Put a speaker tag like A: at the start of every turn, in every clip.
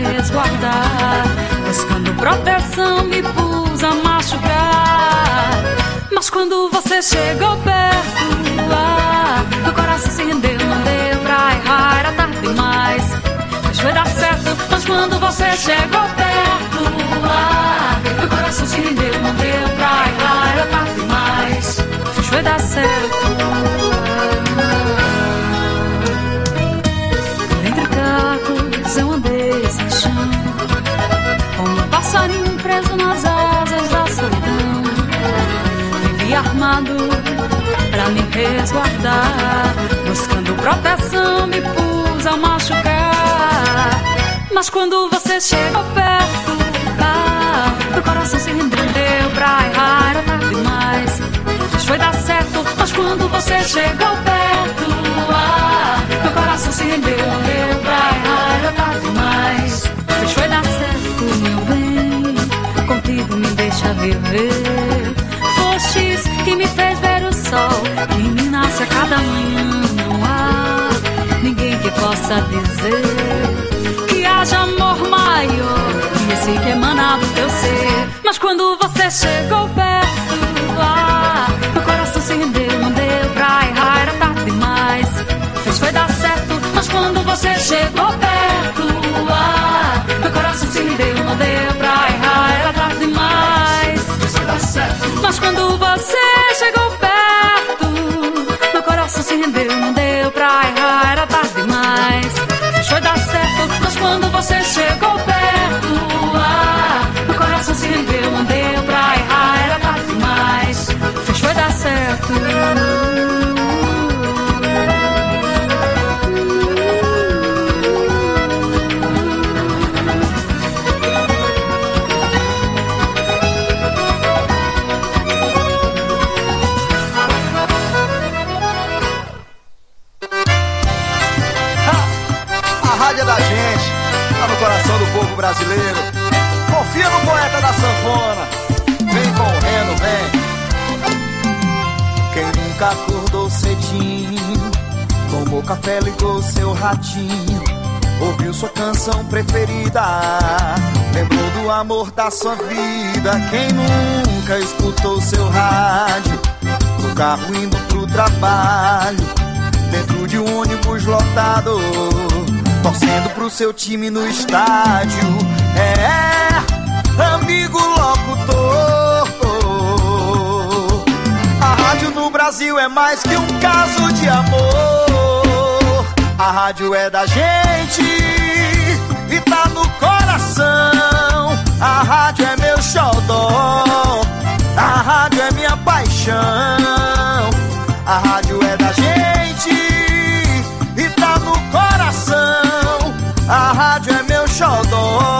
A: resguardar. Buscando proteção, me pus a machucar. Mas quando você chegou perto, ah, meu coração se rendeu, não deu pra errar, era tarde demais. Mas foi dar certo, mas quando você chegou perto, ah, meu coração se rendeu, não deu pra errar, era tarde demais. Mas foi dar certo. Eu andei sem chão, como um passarinho preso nas asas da solidão. Vivi armado pra me resguardar, buscando proteção, me pus a machucar. Mas quando você chegou perto, ah, meu coração se rendeu pra errar, era tarde demais. Mas foi dar certo, mas quando você chegou perto, ah, meu coração se rendeu, deu pra errar, era tarde demais. Mas foi dar certo, meu bem, contigo me deixa viver. Fostes que me fez ver o sol, que me nasce a cada manhã, não há ninguém que possa dizer que haja amor maior que esse que emana do teu ser. Mas quando você chegou perto,
B: da sanfona. Vem correndo, vem.
C: Quem nunca acordou cedinho, tomou café, ligou seu ratinho, ouviu sua canção preferida, lembrou do amor da sua vida. Quem nunca escutou seu rádio, no carro indo pro trabalho, dentro de um ônibus lotado, torcendo pro seu time no estádio. É, amigo locutor. A rádio no Brasil é mais que um caso de amor. A rádio é da gente e tá no coração. A rádio é meu xodó. A rádio é minha paixão. A rádio é da gente e tá no coração. A rádio é meu xodó.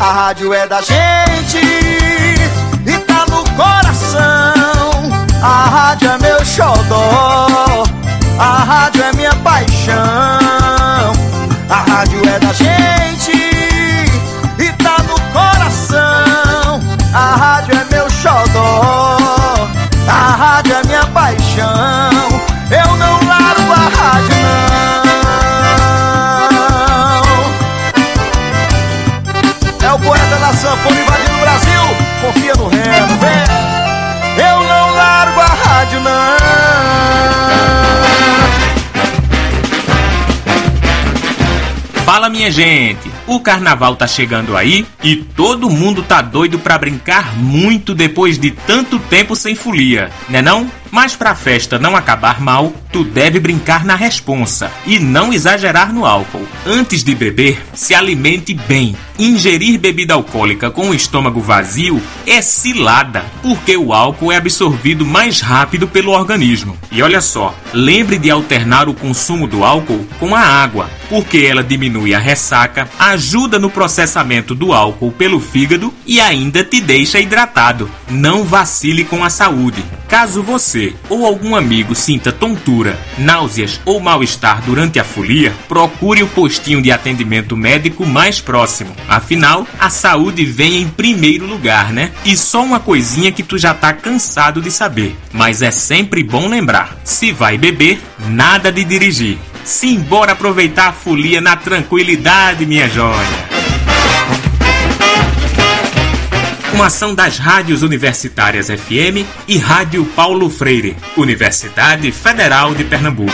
C: A rádio é da gente e tá no coração. A rádio é meu xodó. A rádio é minha paixão. Minha
D: gente, o carnaval tá chegando aí e todo mundo tá doido pra brincar muito depois de tanto tempo sem folia, né não? Mas pra festa não acabar mal, tu deve brincar na responsa e não exagerar no álcool. Antes de beber, se alimente bem. Ingerir bebida alcoólica com o estômago vazio é cilada, porque o álcool é absorvido mais rápido pelo organismo. E olha só, lembre de alternar o consumo do álcool com a água, porque ela diminui a ressaca, ajuda no processamento do álcool pelo fígado e ainda te deixa hidratado. Não vacile com a saúde. Caso você ou algum amigo sinta tontura, náuseas ou mal-estar durante a folia, procure o postinho de atendimento médico mais próximo. Afinal, a saúde vem em primeiro lugar, né? E só uma coisinha que tu já tá cansado de saber, mas é sempre bom lembrar: se vai beber, nada de dirigir. Simbora aproveitar a folia na tranquilidade, minha joia. Uma ação das rádios universitárias FM e Rádio Paulo Freire, Universidade Federal de Pernambuco.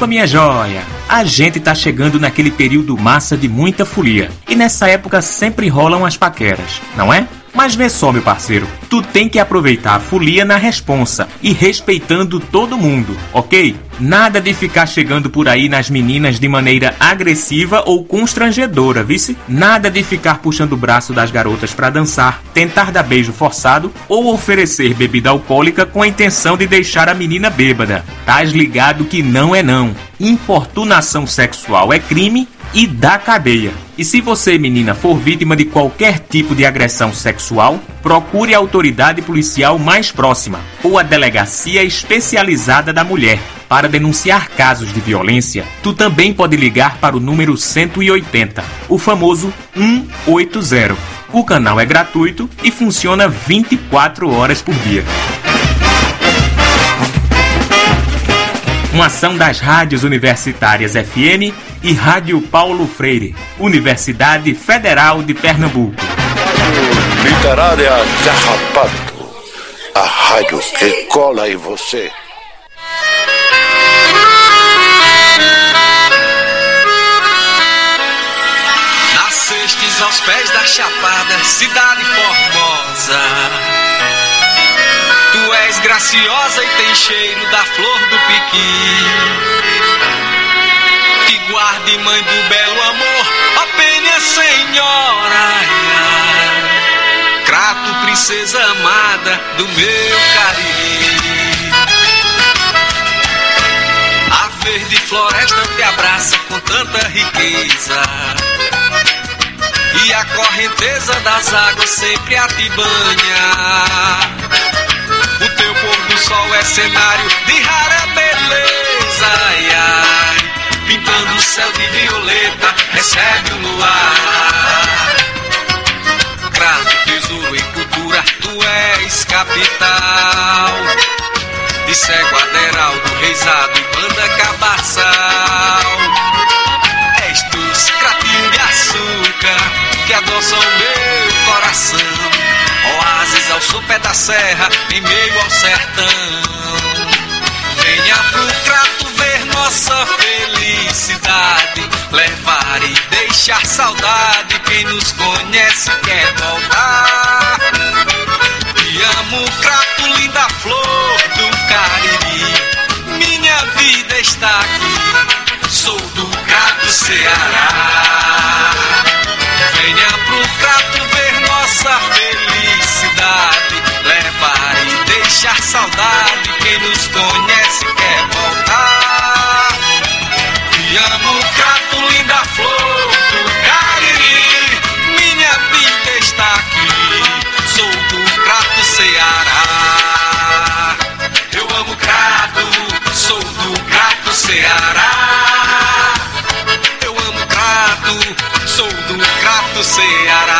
D: Opa, minha joia! A gente tá chegando naquele período massa de muita folia. E nessa época sempre rolam as paqueras, não é? Mas vê só, meu parceiro, tu tem que aproveitar a folia na responsa e respeitando todo mundo, ok? Nada de ficar chegando por aí nas meninas de maneira agressiva ou constrangedora, vice? Nada de ficar puxando o braço das garotas para dançar, tentar dar beijo forçado ou oferecer bebida alcoólica com a intenção de deixar a menina bêbada. Tás ligado que não é não. Importunação sexual é crime e dá cadeia. E se você, menina, for vítima de qualquer tipo de agressão sexual, procure a autoridade policial mais próxima ou a delegacia especializada da mulher. Para denunciar casos de violência, tu também pode ligar para o número 180, o famoso 180. O canal é gratuito e funciona 24 horas por dia. Uma ação das rádios universitárias FM e Rádio Paulo Freire, Universidade Federal de Pernambuco.
E: Literária Carrapato, a rádio que cola em você.
F: Nascestes aos pés da Chapada, cidade formosa. Tu és graciosa e tem cheiro da flor do piqui guarde, mãe do belo amor, ó penha senhora. Crato, princesa amada do meu Cariri. A verde floresta te abraça com tanta riqueza. E a correnteza das águas sempre a te banha. Sol é cenário de rara beleza. Ai, ai pintando o céu de violeta, recebe o luar. Crato, tesouro em cultura, tu és capital. De cego aderaldo, reisado e banda cabaçal. És tu, de açúcar, que adoça o meu coração. Oásis ao sopé da serra, em meio ao sertão. Venha pro crato ver nossa felicidade, levar e deixar saudade. Quem nos conhece quer voltar. Te amo, crato, linda flor do Cariri. Minha vida está aqui, sou do crato Ceará. Venha pro crato ver nossa felicidade, levar e deixar saudade. Quem nos conhece quer voltar. Te amo, crato, linda flor do Cariri. Minha vida está aqui. Sou do crato Ceará. Eu amo crato, sou do crato Ceará. Eu amo crato, sou do crato Ceará.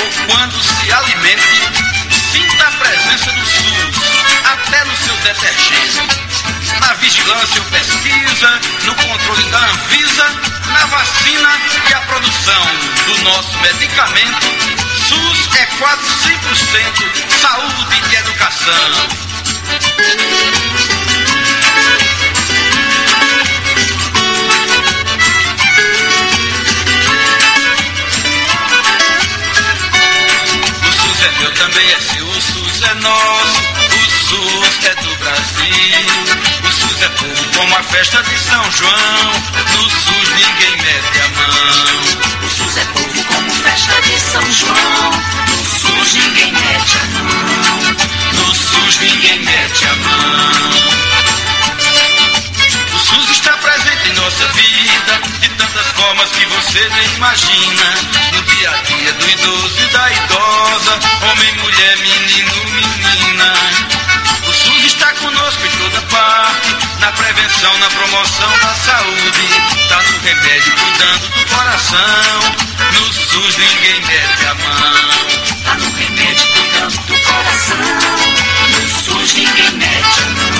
F: ou quando se alimente, sinta a presença do SUS, até no seu detergente. Na vigilância ou pesquisa, no controle da Anvisa, na vacina e a produção do nosso medicamento, SUS é quase 100% saúde e educação. Meu também é seu, o SUS é nosso, o SUS é do Brasil. O SUS é povo como a festa de São João, no SUS ninguém mete a mão.
G: O SUS é povo como festa de São João, no SUS ninguém mete a mão.
F: No SUS ninguém mete a mão. O SUS está presente em nossa vida, de tantas formas que você nem imagina. No dia a dia do idoso homem, mulher, menino, menina. O SUS está conosco em toda parte, na prevenção, na promoção da saúde. Tá no remédio, cuidando do coração. No SUS ninguém mete a mão.
G: Tá no remédio cuidando do coração. No SUS ninguém mete a mão.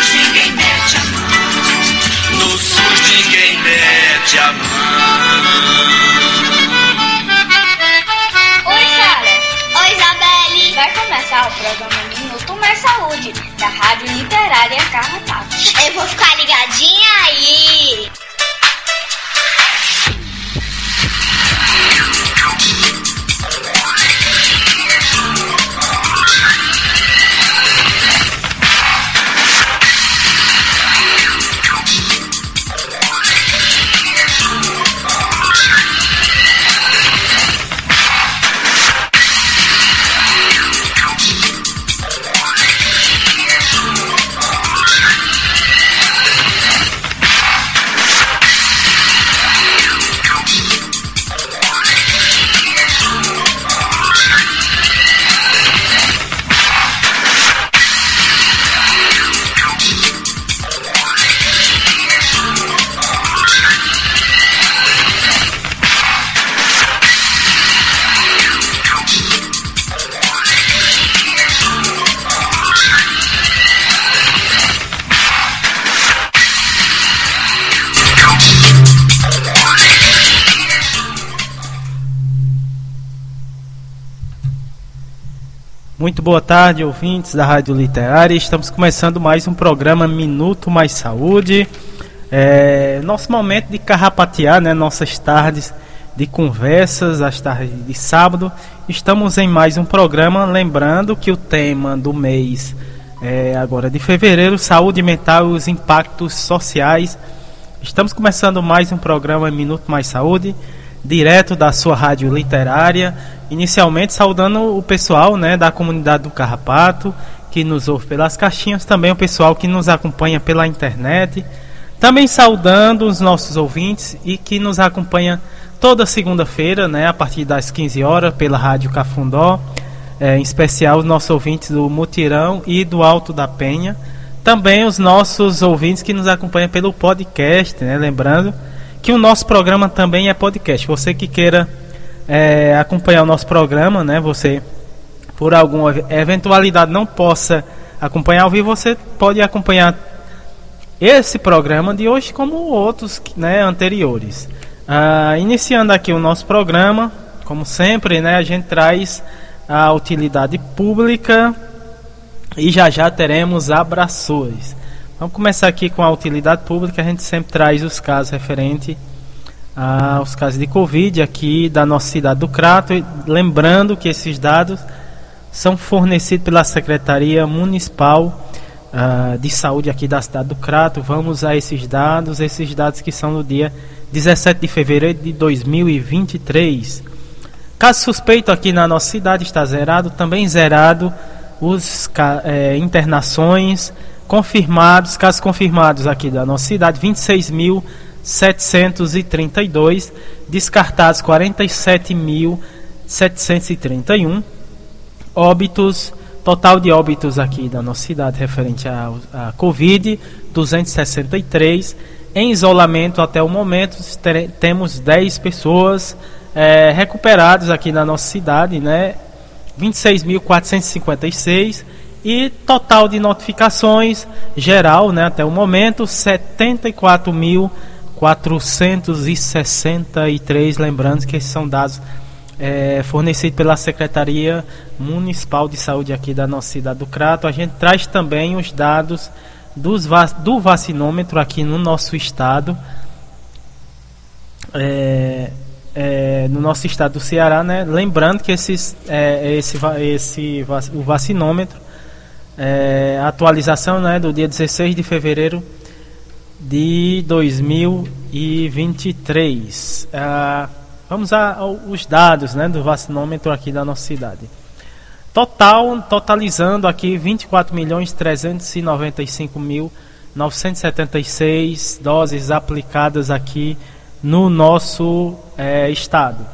G: No SUS ninguém mete a mão.
F: No SUS ninguém mete a mão.
H: Oi, Sara. Oi, Isabelle. Vai começar o programa Minuto Mais Saúde, da Rádio Literária Carrapato. Eu vou ficar ligadinha aí.
I: Muito boa tarde, ouvintes da Rádio Literária. Estamos começando mais um programa Minuto Mais Saúde. É, nosso momento de carrapatear, né, nossas tardes de conversas, as tardes de sábado. Estamos em mais um programa. Lembrando que o tema do mês é agora de fevereiro, saúde mental e os impactos sociais. Estamos começando mais um programa Minuto Mais Saúde, direto da sua rádio literária. Inicialmente saudando o pessoal né, da comunidade do Carrapato, que nos ouve pelas caixinhas, também o pessoal que nos acompanha pela internet. Também saudando os nossos ouvintes e que nos acompanha toda segunda-feira, né, a partir das 15 horas, pela Rádio Cafundó. É, em especial os nossos ouvintes do Mutirão e do Alto da Penha. Também os nossos ouvintes que nos acompanham pelo podcast, né? Lembrando que o nosso programa também é podcast. Você que queira é, acompanhar o nosso programa, né? Você por alguma eventualidade não possa acompanhar ao vivo, você pode acompanhar esse programa de hoje como outros né, anteriores. Ah, iniciando aqui o nosso programa, como sempre, né, a gente traz a utilidade pública e já já teremos abraços. Vamos começar aqui com a utilidade pública. A gente sempre traz os casos referentes aos casos de Covid aqui da nossa cidade do Crato. Lembrando que esses dados são fornecidos pela Secretaria Municipal uh, de Saúde aqui da cidade do Crato. Vamos a esses dados, esses dados que são no dia 17 de fevereiro de 2023. Caso suspeito aqui na nossa cidade está zerado, também zerado os é, internações confirmados, casos confirmados aqui da nossa cidade, 26.732, descartados 47.731, óbitos, total de óbitos aqui da nossa cidade referente à, Covid, 263, em isolamento até o momento temos 10 pessoas é, recuperadas aqui na nossa cidade, né? 26.456 e total de notificações geral, né, até o momento 74.463, lembrando que esses são dados é, fornecidos pela Secretaria Municipal de Saúde aqui da nossa cidade do Crato. A gente traz também os dados dos, do vacinômetro aqui no nosso estado. É, é, no nosso estado do Ceará, né? Lembrando que esses, é, esse, esse, o vacinômetro, é, atualização né, do dia 16 de fevereiro de 2023. Ah, vamos aos dados né, do vacinômetro aqui da nossa cidade. Total, totalizando aqui 24 milhões 395 mil 976 doses aplicadas aqui no nosso é, estado.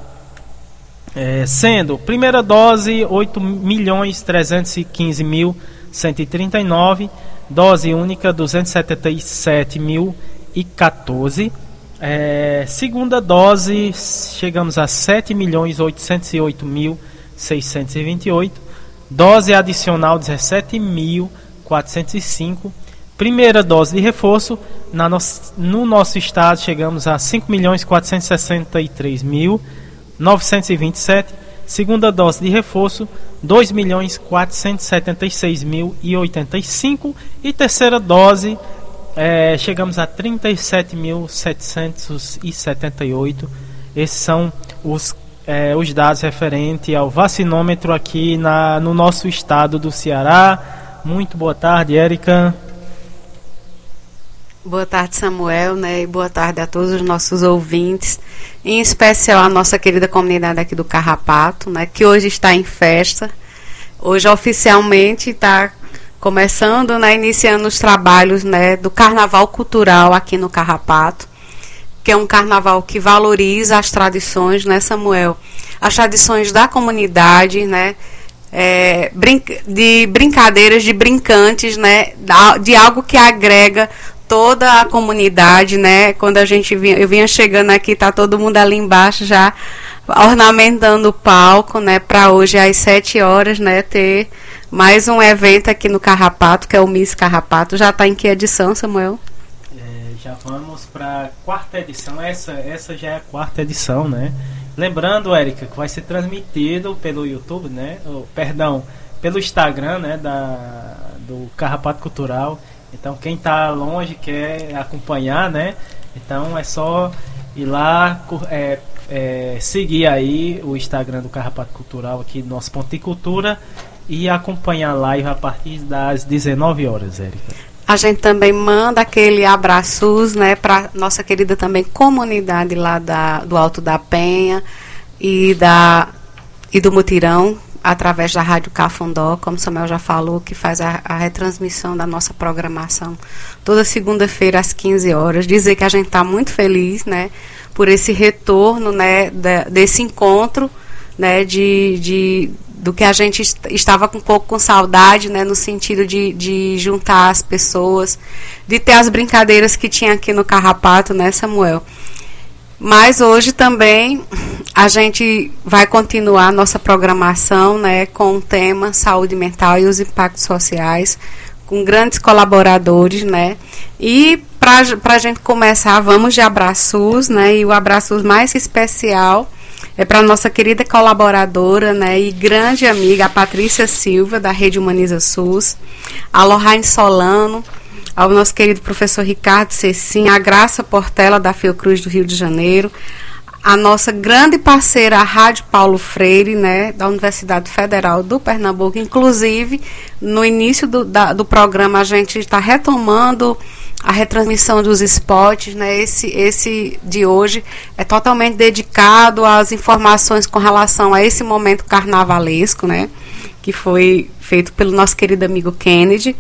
I: É, sendo primeira dose 8 milhões 315 mil 139, dose única 277 mil e 14. É, segunda dose chegamos a 7 milhões 808 mil 628, dose adicional 17 mil 405 Primeira dose de reforço, na no, no nosso estado chegamos a 5.463.927. Segunda dose de reforço, 2.476.085. E terceira dose, é, chegamos a 37.778. Esses são os, é, os dados referentes ao vacinômetro aqui na, no nosso estado do Ceará. Muito boa tarde, Érica.
J: Boa tarde, Samuel, né? E boa tarde a todos os nossos ouvintes, em especial a nossa querida comunidade aqui do Carrapato, né? Que hoje está em festa. Hoje oficialmente está começando, né? Iniciando os trabalhos, né? Do Carnaval Cultural aqui no Carrapato, que é um carnaval que valoriza as tradições, né, Samuel? As tradições da comunidade, né? É, de brincadeiras, de brincantes, né? De algo que agrega toda a comunidade, né? Quando a gente vinha, eu vinha chegando aqui, tá todo mundo ali embaixo já ornamentando o palco, né? Para hoje às 7 horas, né? Ter mais um evento aqui no Carrapato, que é o Miss Carrapato. Já está em que edição, Samuel?
I: É, já vamos para quarta edição. Essa, essa já é a quarta edição, né? Lembrando, Érica, que vai ser transmitido pelo YouTube, né? Oh, perdão, pelo Instagram, né? Da, do Carrapato Cultural então quem está longe quer acompanhar, né? Então é só ir lá é, é, seguir aí o Instagram do Carrapato Cultural aqui do nosso Ponto de Cultura e acompanhar a live a partir das 19 horas, Érica.
J: A gente também manda aquele abraços, né, para nossa querida também comunidade lá da, do Alto da Penha e da e do Mutirão, através da Rádio Cafundó, como Samuel já falou, que faz a, a retransmissão da nossa programação toda segunda-feira às 15 horas. Dizer que a gente está muito feliz, né, por esse retorno, né, desse encontro, né, de, de do que a gente estava um pouco com saudade, né, no sentido de, de juntar as pessoas, de ter as brincadeiras que tinha aqui no Carrapato, né, Samuel? Mas hoje também a gente vai continuar nossa programação né, com o tema saúde mental e os impactos sociais, com grandes colaboradores, né? E para a gente começar, vamos de abraços, né? E o abraços mais especial é para nossa querida colaboradora, né? E grande amiga, a Patrícia Silva, da Rede Humaniza SUS, a Lohane Solano, ao nosso querido professor Ricardo Cecim, a Graça Portela, da Fiocruz do Rio de Janeiro, a nossa grande parceira, a Rádio Paulo Freire, né, da Universidade Federal do Pernambuco. Inclusive, no início do, da, do programa, a gente está retomando a retransmissão dos spots, né? Esse, esse de hoje é totalmente dedicado às informações com relação a esse momento carnavalesco, né? Que foi feito pelo nosso querido amigo Kennedy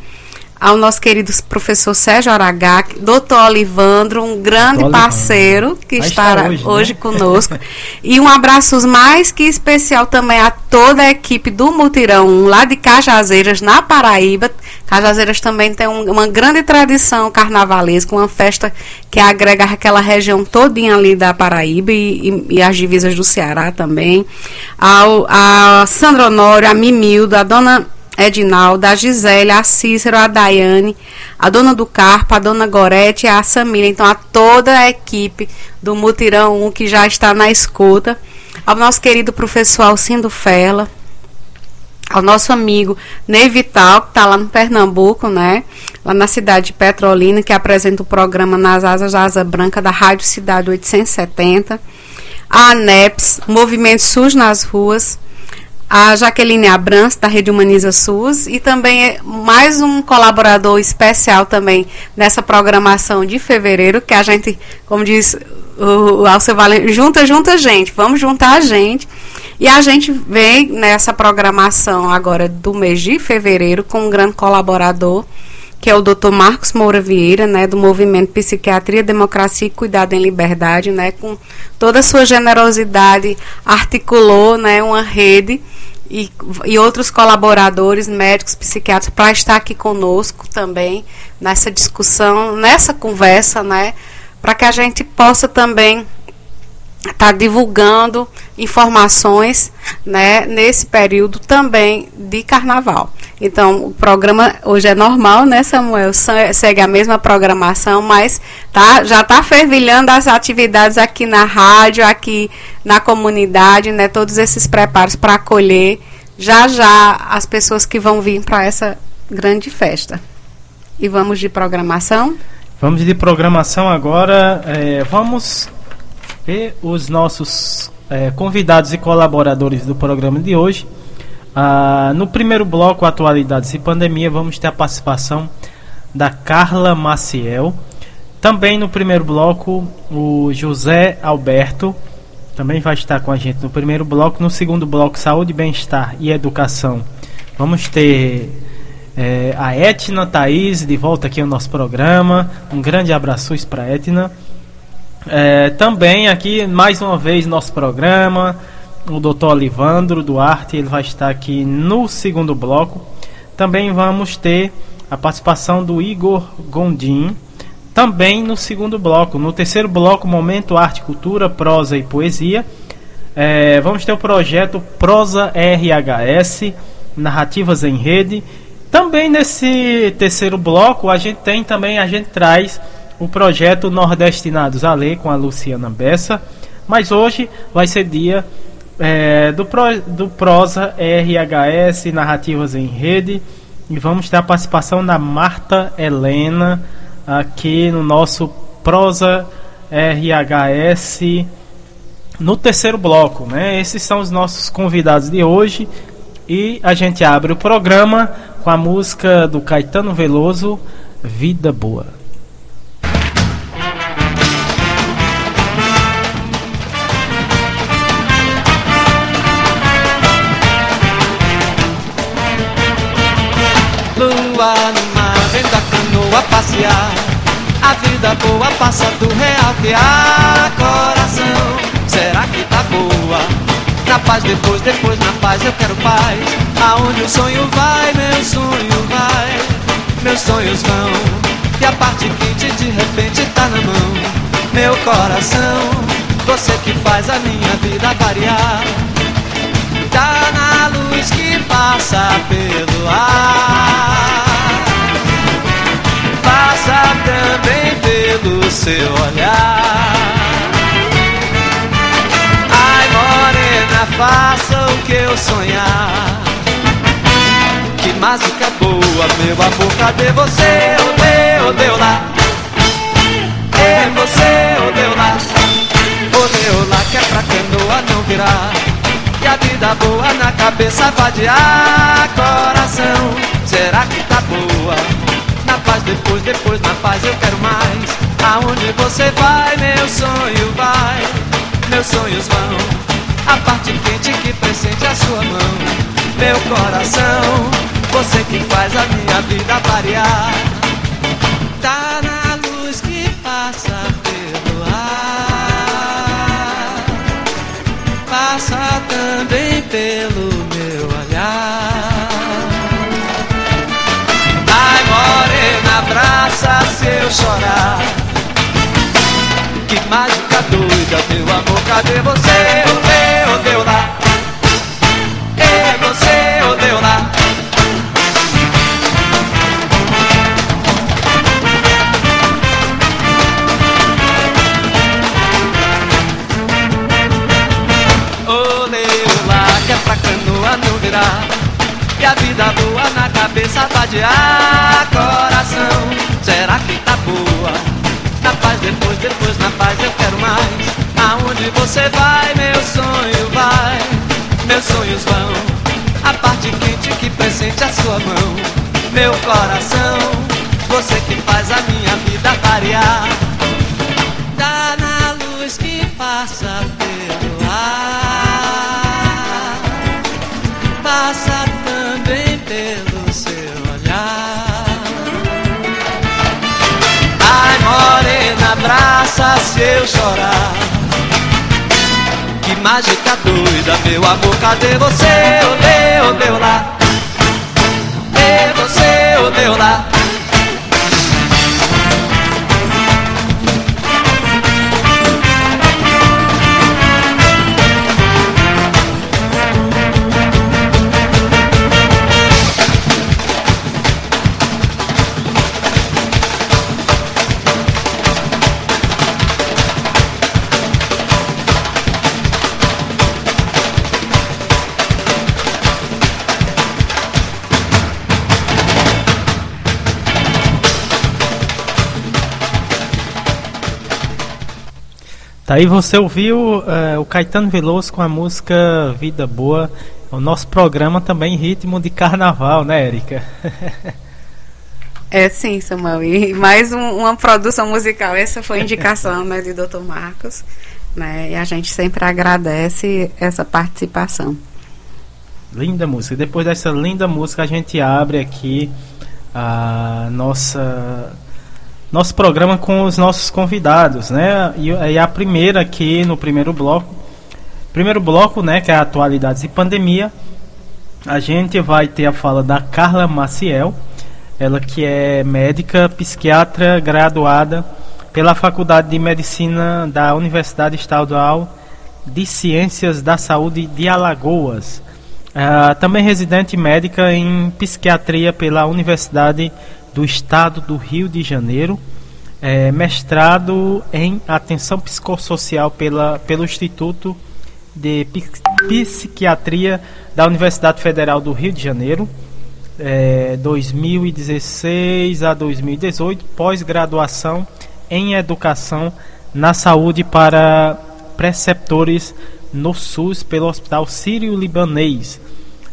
J: ao nosso querido professor Sérgio Aragá, doutor Olivandro, um grande doutor parceiro Olivandro. que estará hoje, hoje né? conosco. e um abraço mais que especial também a toda a equipe do Mutirão 1, lá de Cajazeiras, na Paraíba. Cajazeiras também tem um, uma grande tradição carnavalesca, uma festa que agrega aquela região todinha ali da Paraíba e, e, e as divisas do Ceará também. Ao, a Sandra Honório, a Mimildo, a dona Edinalda, a Gisele, a Cícero, a Daiane, a dona do Carpo, a dona Gorete a Samira. Então, a toda a equipe do Mutirão 1 que já está na escuta. Ao nosso querido professor Alcindo Fela, ao nosso amigo Ney Vital, que está lá no Pernambuco, né? Lá na cidade de Petrolina, que apresenta o programa Nas Asas da Asa Branca da Rádio Cidade 870. A ANEPS, Movimento SUS nas Ruas a Jaqueline Abrams, da Rede Humaniza SUS, e também é mais um colaborador especial também nessa programação de fevereiro, que a gente, como diz o, Alceu Valente, junta, junta gente, vamos juntar a gente. E a gente vem nessa programação agora do mês de fevereiro com um grande colaborador, que é o Dr. Marcos Moura Vieira, né, do Movimento Psiquiatria, Democracia e Cuidado em Liberdade, né, com toda a sua generosidade, articulou, né, uma rede e, e outros colaboradores, médicos, psiquiatras, para estar aqui conosco também nessa discussão, nessa conversa, né, para que a gente possa também estar tá divulgando informações né, nesse período também de carnaval. Então, o programa hoje é normal, né, Samuel? Segue a mesma programação, mas tá, já está fervilhando as atividades aqui na rádio, aqui na comunidade, né? Todos esses preparos para acolher já já as pessoas que vão vir para essa grande festa. E vamos de programação?
I: Vamos de programação agora. É, vamos ver os nossos é, convidados e colaboradores do programa de hoje. Ah, no primeiro bloco, Atualidades e Pandemia, vamos ter a participação da Carla Maciel. Também no primeiro bloco, o José Alberto também vai estar com a gente no primeiro bloco. No segundo bloco, Saúde, Bem-Estar e Educação. Vamos ter é, a Etna Thaís de volta aqui no nosso programa. Um grande abraço para a Etna. É, também aqui, mais uma vez, nosso programa, o Dr. Olivandro Duarte, ele vai estar aqui no segundo bloco. Também vamos ter a participação do Igor Gondim, também no segundo bloco. No terceiro bloco, Momento Arte, Cultura, Prosa e Poesia. É, vamos ter o projeto Prosa RHS, Narrativas em Rede. Também nesse terceiro bloco, a gente tem também, a gente traz o projeto Nordestinados a Ler com a Luciana Bessa. Mas hoje vai ser dia é, do, pro, do Prosa RHS Narrativas em Rede. E vamos ter a participação da Marta Helena aqui no nosso Prosa RHS no terceiro bloco. Né? Esses são os nossos convidados de hoje. E a gente abre o programa com a música do Caetano Veloso, Vida Boa.
K: Lua no mar, vendo a canoa passear A vida boa passa do real que há coração Será que tá boa? Na paz depois, depois na paz eu quero paz Aonde o sonho vai, meu sonho vai Meus sonhos vão E a parte quente de repente tá na mão Meu coração Você que faz a minha vida variar. Tá na luz que passa pelo ar. Pelo seu olhar. Ai, morena, faça o que eu sonhar. Que mágica boa, meu amor, cadê você? Odeio, odeio lá. É você, odeio lá. Odeio lá que é pra canoa não virar. E a vida boa na cabeça vadiar coração. Será que tá boa? Na paz depois, depois na paz eu quero mais. Aonde você vai, meu sonho vai. Meus sonhos vão. A parte quente que presente a sua mão. Meu coração, você que faz a minha vida variar. Tá na luz que passa pelo ar. Passa também pelo meu olhar. Ai, morena, abraça se eu chorar. Que mágica doida, meu amor, cadê você? Odeio, odeio lá. É você, odeio lá. Odeio lá, que é pra canoa não virar. E a vida boa na cabeça vadiar coração. Será que tá boa? Na paz depois, depois na paz eu quero mais. Aonde você vai, meu sonho vai. Meus sonhos vão. A parte quente que presente a sua mão. Meu coração, você que faz a minha vida variar. Se eu chorar. Que mágica doida, meu amor, cadê você? Odeio, odeio lá.
I: Tá aí você ouviu eh, o Caetano Veloso com a música Vida Boa. O nosso programa também em ritmo de carnaval, né, Érica?
J: É sim, Samuel. E mais um- uma produção musical. Essa foi a indicação né, de Dr. Marcos. Né, e a gente sempre agradece essa participação.
I: Linda música. Depois dessa linda música, a gente abre aqui a nossa nosso programa com os nossos convidados, né? E, e a primeira aqui no primeiro bloco, primeiro bloco, né, que é atualidades e pandemia. A gente vai ter a fala da Carla Maciel, ela que é médica psiquiatra graduada pela Faculdade de Medicina da Universidade Estadual de Ciências da Saúde de Alagoas. Ah, também residente médica em psiquiatria pela Universidade do Estado do Rio de Janeiro. É, mestrado em atenção psicossocial pela, pelo Instituto de Psiqui- Psiquiatria da Universidade Federal do Rio de Janeiro. É, 2016 a 2018, pós-graduação em educação na saúde para preceptores no SUS pelo Hospital Sírio-Libanês.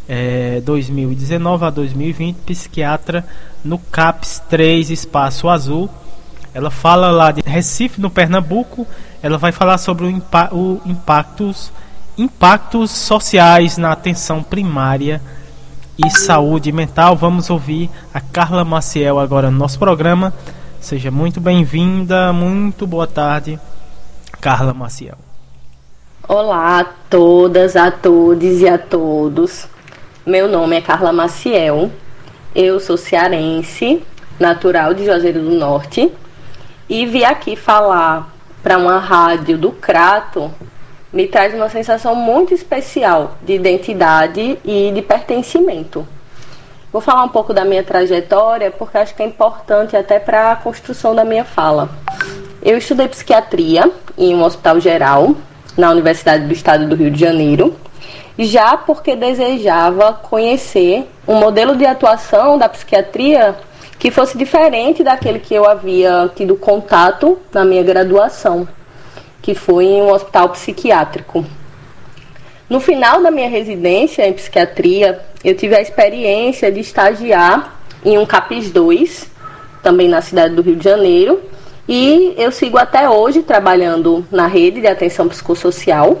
I: É, 2019 a 2020, psiquiatra no CAPS 3 Espaço Azul. Ela fala lá de Recife, no Pernambuco. Ela vai falar sobre o, impa o impactos, impactos sociais na atenção primária e saúde mental. Vamos ouvir a Carla Maciel agora no nosso programa. Seja muito bem-vinda, muito boa tarde, Carla Maciel.
L: Olá a todas, a todos e a todos. Meu nome é Carla Maciel. Eu sou cearense, natural de Juazeiro do Norte, e vim aqui falar para uma rádio do Crato me traz uma sensação muito especial de identidade e de pertencimento. Vou falar um pouco da minha trajetória porque acho que é importante até para a construção da minha fala. Eu estudei psiquiatria em um hospital geral na Universidade do Estado do Rio de Janeiro, já porque desejava conhecer um modelo de atuação da psiquiatria que fosse diferente daquele que eu havia tido contato na minha graduação que foi em um hospital psiquiátrico. No final da minha residência em psiquiatria, eu tive a experiência de estagiar em um CAPIS 2, também na cidade do Rio de Janeiro, e eu sigo até hoje trabalhando na rede de atenção psicossocial,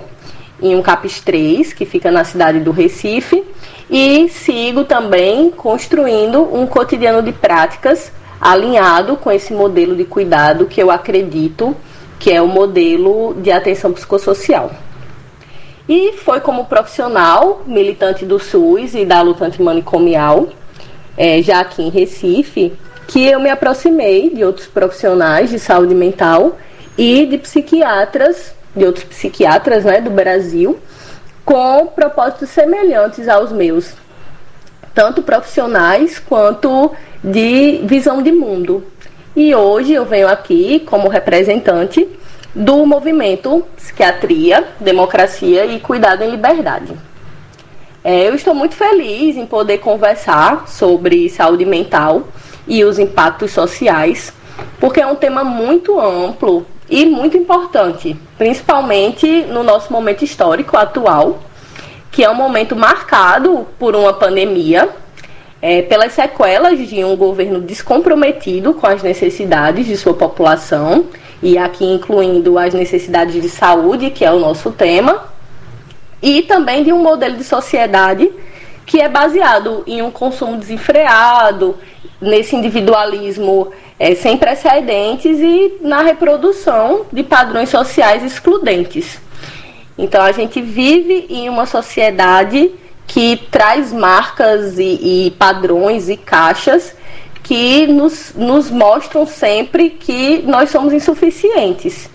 L: em um CAPIS 3, que fica na cidade do Recife, e sigo também construindo um cotidiano de práticas alinhado com esse modelo de cuidado que eu acredito que é o modelo de atenção psicossocial. E foi como profissional, militante do SUS e da luta antimanicomial, é, já aqui em Recife, que eu me aproximei de outros profissionais de saúde mental e de psiquiatras, de outros psiquiatras né, do Brasil, com propósitos semelhantes aos meus, tanto profissionais quanto de visão de mundo. E hoje eu venho aqui como representante do movimento Psiquiatria, Democracia e Cuidado em Liberdade. É, eu estou muito feliz em poder conversar sobre saúde mental e os impactos sociais, porque é um tema muito amplo e muito importante, principalmente no nosso momento histórico atual, que é um momento marcado por uma pandemia é, pelas sequelas de um governo descomprometido com as necessidades de sua população, e aqui incluindo as necessidades de saúde, que é o nosso tema, e também de um modelo de sociedade que é baseado em um consumo desenfreado, nesse individualismo é, sem precedentes e na reprodução de padrões sociais excludentes. Então a gente vive em uma sociedade que traz marcas e, e padrões e caixas que nos, nos mostram sempre que nós somos insuficientes.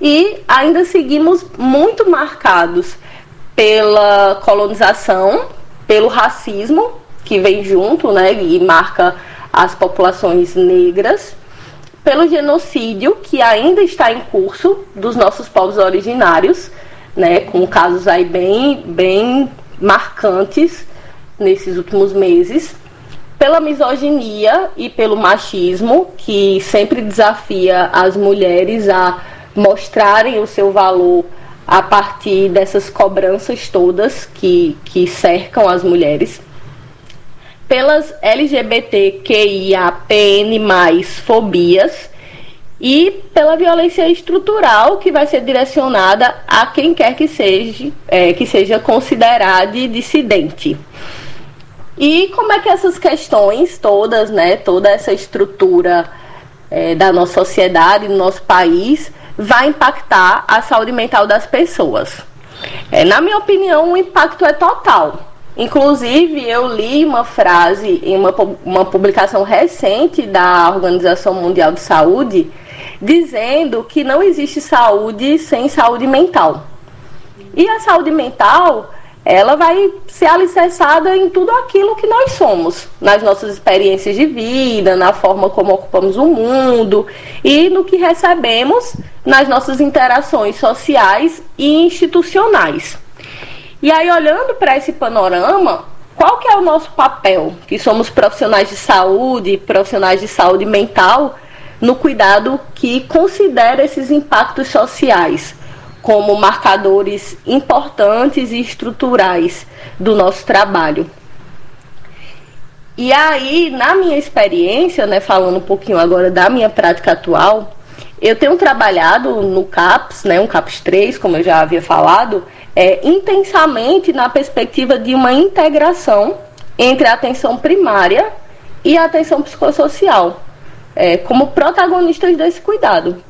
L: E ainda seguimos muito marcados pela colonização, pelo racismo que vem junto, né, e marca as populações negras, pelo genocídio que ainda está em curso dos nossos povos originários, né, com casos aí bem, bem marcantes nesses últimos meses, pela misoginia e pelo machismo, que sempre desafia as mulheres a mostrarem o seu valor a partir dessas cobranças todas que, que cercam as mulheres. Pelas LGBTQIAPN+, fobias, e pela violência estrutural que vai ser direcionada a quem quer que seja, é, que seja considerado dissidente. E como é que essas questões todas, né, toda essa estrutura é, da nossa sociedade, do nosso país, vai impactar a saúde mental das pessoas? É, na minha opinião, o impacto é total. Inclusive, eu li uma frase em uma, uma publicação recente da Organização Mundial de Saúde dizendo que não existe saúde sem saúde mental. E a saúde mental, ela vai ser alicerçada em tudo aquilo que nós somos, nas nossas experiências de vida, na forma como ocupamos o mundo e no que recebemos nas nossas interações sociais e institucionais. E aí, olhando para esse panorama, qual que é o nosso papel? Que somos profissionais de saúde, profissionais de saúde mental, no cuidado que considera esses impactos sociais como marcadores importantes e estruturais do nosso trabalho. E aí, na minha experiência, né, falando um pouquinho agora da minha prática atual, eu tenho trabalhado no CAPS, né, um CAPS 3, como eu já havia falado, é, intensamente na perspectiva de uma integração entre a atenção primária e a atenção psicossocial é, como protagonistas desse cuidado.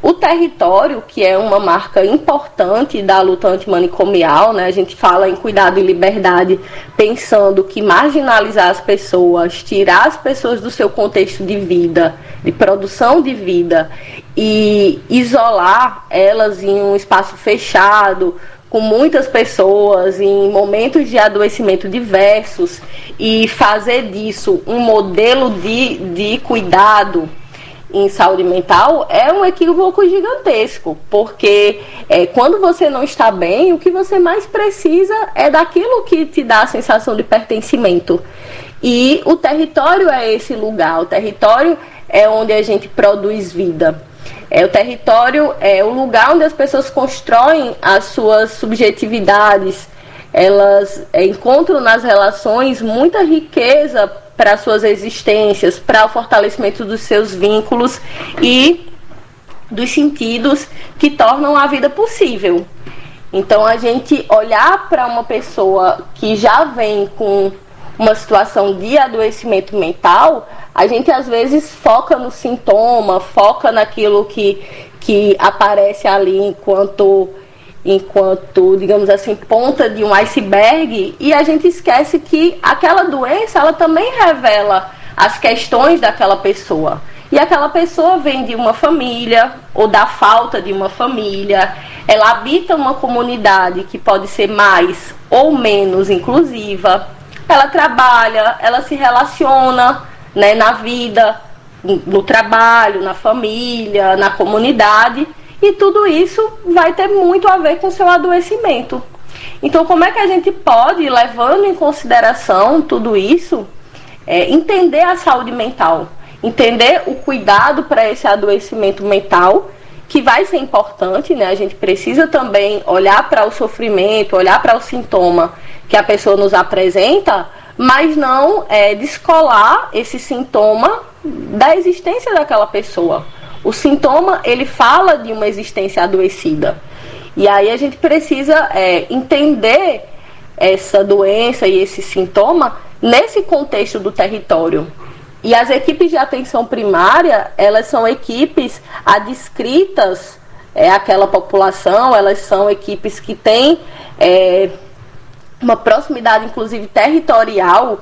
L: O território, que é uma marca importante da luta antimanicomial, né? a gente fala em cuidado e liberdade, pensando que marginalizar as pessoas, tirar as pessoas do seu contexto de vida, de produção de vida, e isolar elas em um espaço fechado, com muitas pessoas, em momentos de adoecimento diversos, e fazer disso um modelo de, de cuidado em saúde mental é um equívoco gigantesco, porque é, quando você não está bem, o que você mais precisa é daquilo que te dá a sensação de pertencimento. E o território é esse lugar, o território é onde a gente produz vida. É, o território é o lugar onde as pessoas constroem as suas subjetividades, elas é, encontram nas relações muita riqueza para suas existências, para o fortalecimento dos seus vínculos e dos sentidos que tornam a vida possível. Então, a gente olhar para uma pessoa que já vem com uma situação de adoecimento mental, a gente às vezes foca no sintoma, foca naquilo que, que aparece ali enquanto enquanto, digamos assim, ponta de um iceberg, e a gente esquece que aquela doença, ela também revela as questões daquela pessoa. E aquela pessoa vem de uma família, ou da falta de uma família, ela habita uma comunidade que pode ser mais ou menos inclusiva, ela trabalha, ela se relaciona né, na vida, no trabalho, na família, na comunidade, e tudo isso vai ter muito a ver com seu adoecimento. Então, como é que a gente pode, levando em consideração tudo isso, é, entender a saúde mental, entender o cuidado para esse adoecimento mental, que vai ser importante, né? A gente precisa também olhar para o sofrimento, olhar para o sintoma que a pessoa nos apresenta, mas não é, descolar esse sintoma da existência daquela pessoa. O sintoma, ele fala de uma existência adoecida. E aí a gente precisa é, entender essa doença e esse sintoma nesse contexto do território. E as equipes de atenção primária, elas são equipes adscritas é, àquela população, elas são equipes que têm é, uma proximidade, inclusive territorial,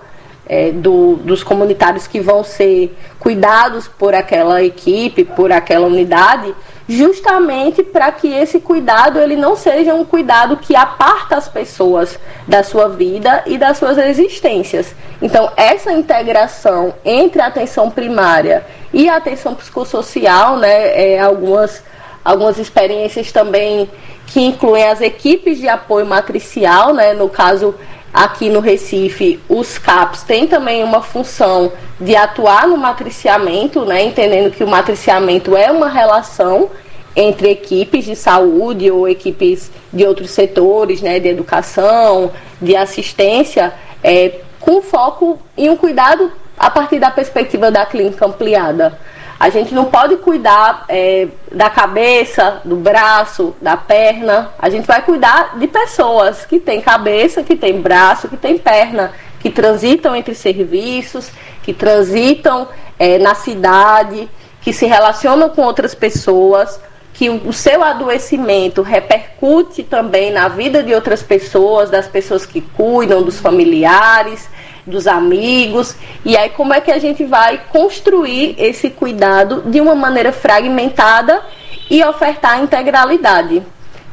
L: é, do, dos comunitários que vão ser cuidados por aquela equipe, por aquela unidade, justamente para que esse cuidado ele não seja um cuidado que aparta as pessoas da sua vida e das suas existências. Então, essa integração entre a atenção primária e a atenção psicossocial, né, é, algumas, algumas experiências também que incluem as equipes de apoio matricial, né, no caso aqui no Recife, os CAPs têm também uma função de atuar no matriciamento, né, entendendo que o matriciamento é uma relação entre equipes de saúde ou equipes de outros setores, né, de educação, de assistência, é, com foco em um cuidado a partir da perspectiva da clínica ampliada. A gente não pode cuidar é, da cabeça, do braço, da perna. A gente vai cuidar de pessoas que têm cabeça, que têm braço, que têm perna, que transitam entre serviços, que transitam é, na cidade, que se relacionam com outras pessoas, que o seu adoecimento repercute também na vida de outras pessoas, das pessoas que cuidam, dos familiares dos amigos. E aí, como é que a gente vai construir esse cuidado de uma maneira fragmentada e ofertar integralidade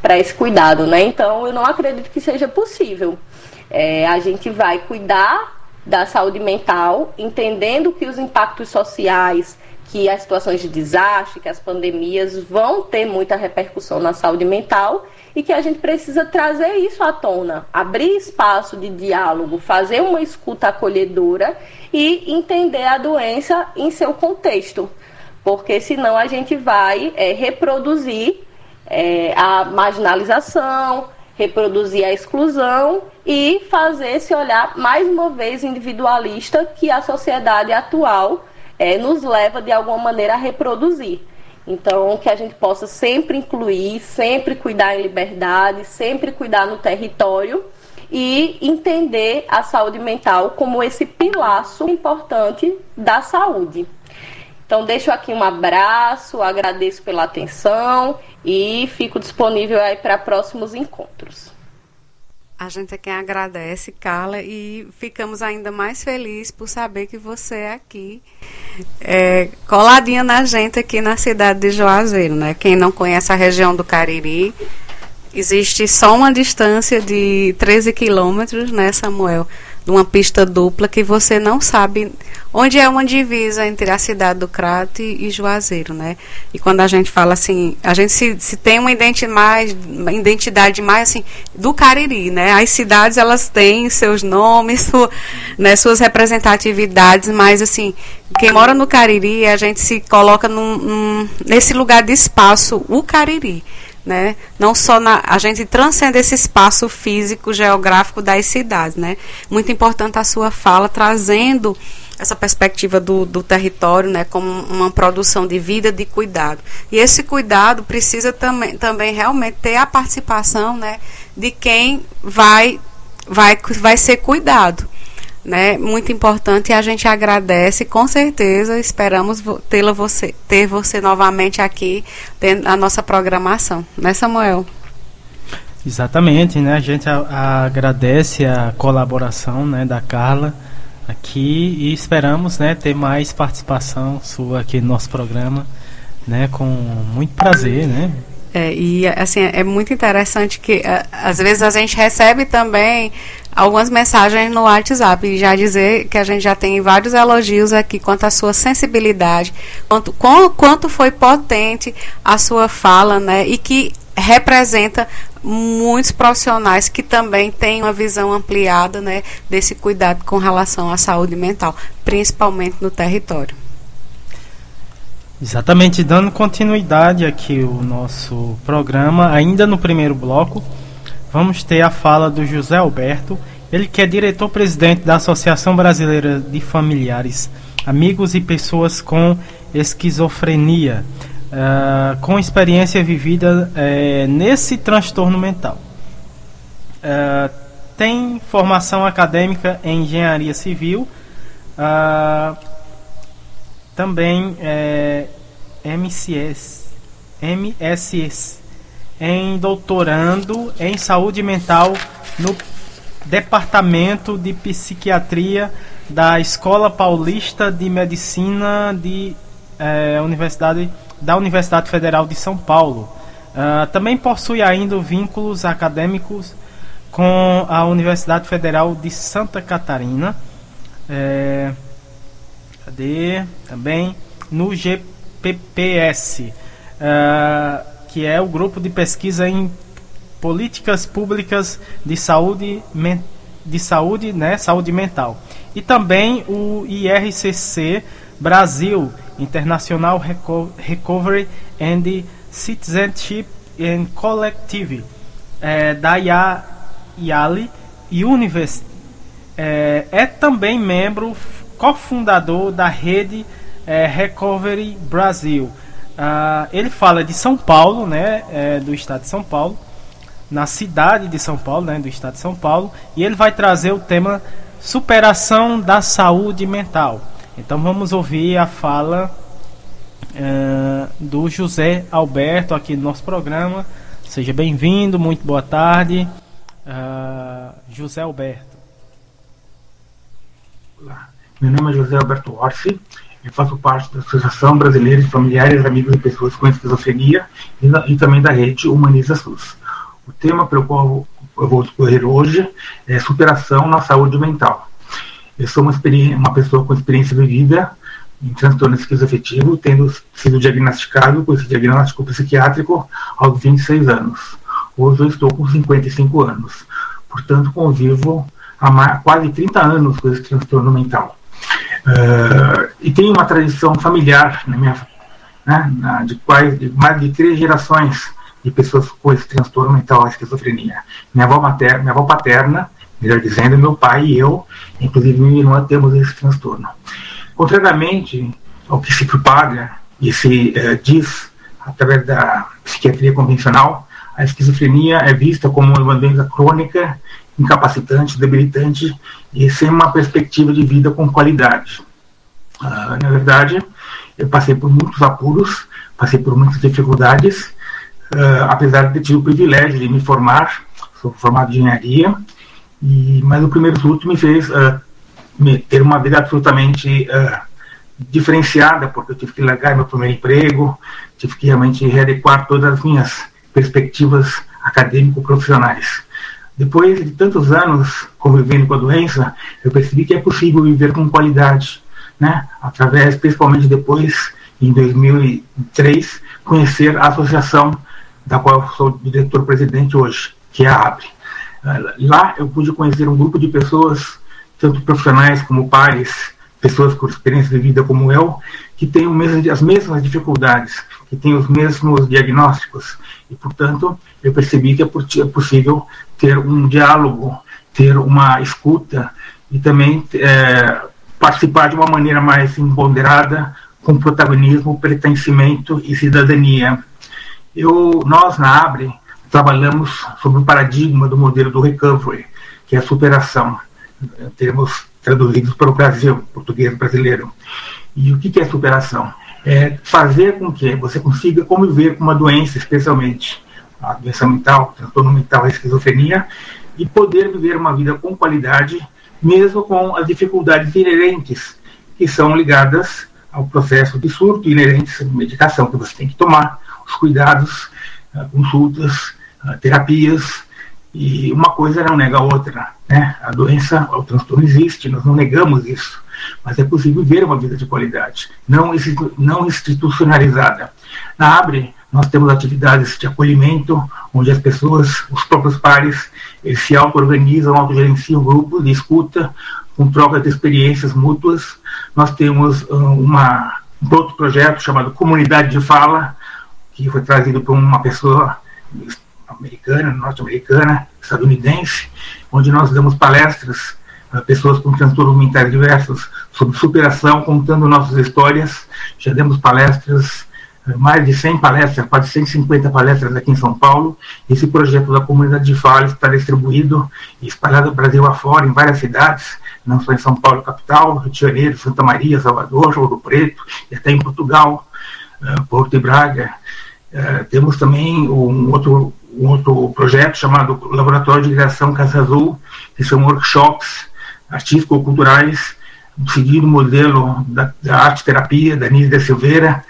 L: para esse cuidado, né? Então, eu não acredito que seja possível. É, a gente vai cuidar da saúde mental, entendendo que os impactos sociais, que as situações de desastre, que as pandemias vão ter muita repercussão na saúde mental e que a gente precisa trazer isso à tona, abrir espaço de diálogo, fazer uma escuta acolhedora e entender a doença em seu contexto, porque senão a gente vai é, reproduzir é, a marginalização, reproduzir a exclusão e fazer esse olhar mais uma vez individualista que a sociedade atual é, nos leva de alguma maneira a reproduzir. Então, que a gente possa sempre incluir, sempre cuidar em liberdade, sempre cuidar no território e entender a saúde mental como esse pilaço importante da saúde. Então deixo aqui um abraço, agradeço pela atenção e fico disponível aí para próximos encontros.
J: A gente é quem agradece, Carla, e ficamos ainda mais felizes por saber que você é aqui, é, coladinha na gente aqui na cidade de Juazeiro, né? Quem não conhece a região do Cariri, existe só uma distância de 13 quilômetros, né, Samuel? de uma pista dupla que você não sabe onde é uma divisa entre a cidade do Crato e, e Juazeiro, né? E quando a gente fala assim, a gente se, se tem uma identidade mais, uma identidade mais assim do Cariri, né? As cidades elas têm seus nomes, né, suas representatividades, mas assim quem mora no Cariri a gente se coloca num, num, nesse lugar de espaço, o Cariri né? Não só na, a gente transcende esse espaço físico geográfico das cidades, né? Muito importante a sua fala trazendo essa perspectiva do, do território, né, como uma produção de vida, de cuidado. E esse cuidado precisa também, também realmente ter a participação, né, de quem vai vai vai ser cuidado né? Muito importante e a gente agradece, com certeza, esperamos tê-la você, ter você novamente aqui na nossa programação, né, Samuel?
I: Exatamente, né? A gente a, a agradece a colaboração, né, da Carla aqui e esperamos, né, ter mais participação sua aqui no nosso programa, né, com muito prazer, né?
J: É, e assim é muito interessante que às vezes a gente recebe também algumas mensagens no WhatsApp e já dizer que a gente já tem vários elogios aqui quanto à sua sensibilidade, quanto, quanto foi potente a sua fala, né? E que representa muitos profissionais que também têm uma visão ampliada, né, desse cuidado com relação à saúde mental, principalmente no território.
I: Exatamente, dando continuidade aqui o nosso programa, ainda no primeiro bloco, vamos ter a fala do José Alberto, ele que é diretor-presidente da Associação Brasileira de Familiares, Amigos e Pessoas com Esquizofrenia, uh, com experiência vivida uh, nesse transtorno mental. Uh, tem formação acadêmica em engenharia civil, também é, MCS, MSS, em doutorando em saúde mental no Departamento de Psiquiatria da Escola Paulista de Medicina de, é, Universidade, da Universidade Federal de São Paulo. Uh, também possui ainda vínculos acadêmicos com a Universidade Federal de Santa Catarina. É, Cadê? Também no GPPS, uh, ah, que é o grupo de pesquisa em políticas públicas de saúde, de saúde, né, saúde mental. E também o IRCC Brasil, International Recovery and Citizenship and Collective, é, da IALI University. É, é também membro cofundador da rede é, Recovery Brasil. Uh, ele fala de São Paulo, né, é, do estado de São Paulo, na cidade de São Paulo, né, do estado de São Paulo, e ele vai trazer o tema superação da saúde mental. Então vamos ouvir a fala uh, do José Alberto aqui no nosso programa. Seja bem-vindo, muito boa tarde, uh, José Alberto.
M: Olá. Meu nome é José Alberto Orsi, eu faço parte da Associação Brasileira de Familiares, Amigos e Pessoas com Esquizofrenia e, e também da rede Humaniza SUS. O tema pelo qual eu vou discorrer hoje é superação na saúde mental. Eu sou uma, uma pessoa com experiência vivida em transtorno esquizoafetivo, tendo sido diagnosticado com esse diagnóstico psiquiátrico aos 26 anos. Hoje eu estou com 55 anos. Portanto, convivo há quase 30 anos com esse transtorno mental. Uh, e tem uma tradição familiar na minha, né, na, de, quase, de mais de três gerações de pessoas com esse transtorno mental, a esquizofrenia. Minha avó, materna, minha avó paterna, melhor dizendo, meu pai e eu, inclusive minha irmã, temos esse transtorno. Contrariamente ao que se propaga e se uh, diz através da psiquiatria convencional, a esquizofrenia é vista como uma doença crônica incapacitante, debilitante e sem uma perspectiva de vida com qualidade. Uh, na verdade, eu passei por muitos apuros, passei por muitas dificuldades, uh, apesar de ter tido o privilégio de me formar, sou formado em engenharia, e, mas o primeiro surto me fez uh, me, ter uma vida absolutamente uh, diferenciada, porque eu tive que largar meu primeiro emprego, tive que realmente readequar todas as minhas perspectivas acadêmico-profissionais. Depois de tantos anos convivendo com a doença, eu percebi que é possível viver com qualidade, né? através, principalmente depois, em 2003, conhecer a associação da qual eu sou diretor-presidente hoje, que é a ABRE. Lá eu pude conhecer um grupo de pessoas, tanto profissionais como pares, pessoas com experiência de vida como eu, que têm as mesmas dificuldades, que têm os mesmos diagnósticos. E, portanto, eu percebi que é, é possível ter um diálogo, ter uma escuta e também é, participar de uma maneira mais empoderada, com protagonismo, pertencimento e cidadania. Eu, nós, na ABRE, trabalhamos sobre o paradigma do modelo do recovery, que é a superação. Termos traduzidos para o Brasil, português brasileiro. E o que é superação? É fazer com que você consiga conviver com uma doença, especialmente a doença mental, transtorno mental, a esquizofrenia, e poder viver uma vida com qualidade, mesmo com as dificuldades inerentes que são ligadas ao processo de surto, inerentes à medicação que você tem que tomar, os cuidados, consultas, terapias, e uma coisa não nega a outra. Né? A doença, o transtorno existe, nós não negamos isso, mas é possível viver uma vida de qualidade, não, não institucionalizada. Na ABRE, nós temos atividades de acolhimento, onde as pessoas, os próprios pares, eles se auto-organizam, autogerenciam grupos de escuta, com troca de experiências mútuas. Nós temos uma, um outro projeto chamado Comunidade de Fala, que foi trazido por uma pessoa americana, norte-americana, estadunidense, onde nós damos palestras a pessoas com transtornos mentais diversos sobre superação, contando nossas histórias. Já demos palestras, eh, mais de 100 palestras, quase 150 palestras aqui em São Paulo. Esse projeto da comunidade de fala está distribuído e espalhado Brasil afora, em várias cidades, não só em São Paulo, capital, Rio de Janeiro, Santa Maria, Salvador, Ouro Preto, e até em Portugal, eh, Porto e Braga. Eh, temos também um outro outro projeto chamado Laboratório de Criação Casa Azul, que são workshops artístico-culturais, seguindo o modelo da, da arte-terapia da Nise da Silveira,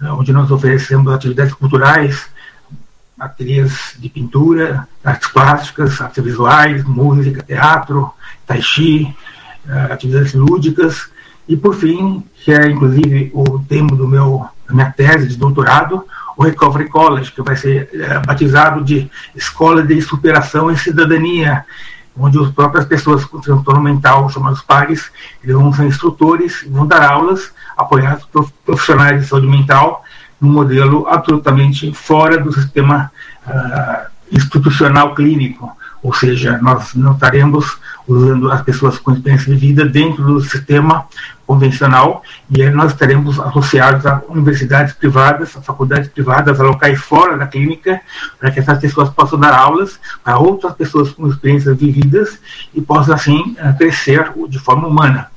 M: onde nós oferecemos atividades culturais, ateliês de pintura, artes plásticas, artes visuais, música, teatro, tai chi, eh, atividades lúdicas, e por fim, que é inclusive o tema do meu, da minha tese de doutorado, o Recovery College, que vai ser é, batizado de Escola de Superação e Cidadania, onde as próprias pessoas com transtorno mental, chamados pares, eles vão ser instrutores vão dar aulas apoiados por profissionais de saúde mental, num modelo absolutamente fora do sistema uh, institucional clínico, ou seja, nós não estaremos usando as pessoas com experiência de vida dentro do sistema convencional e nós estaremos associados a universidades privadas, a faculdades privadas, a locais fora da clínica, para que essas pessoas possam dar aulas para outras pessoas com experiências vividas e possam assim eh, crescer de forma humana.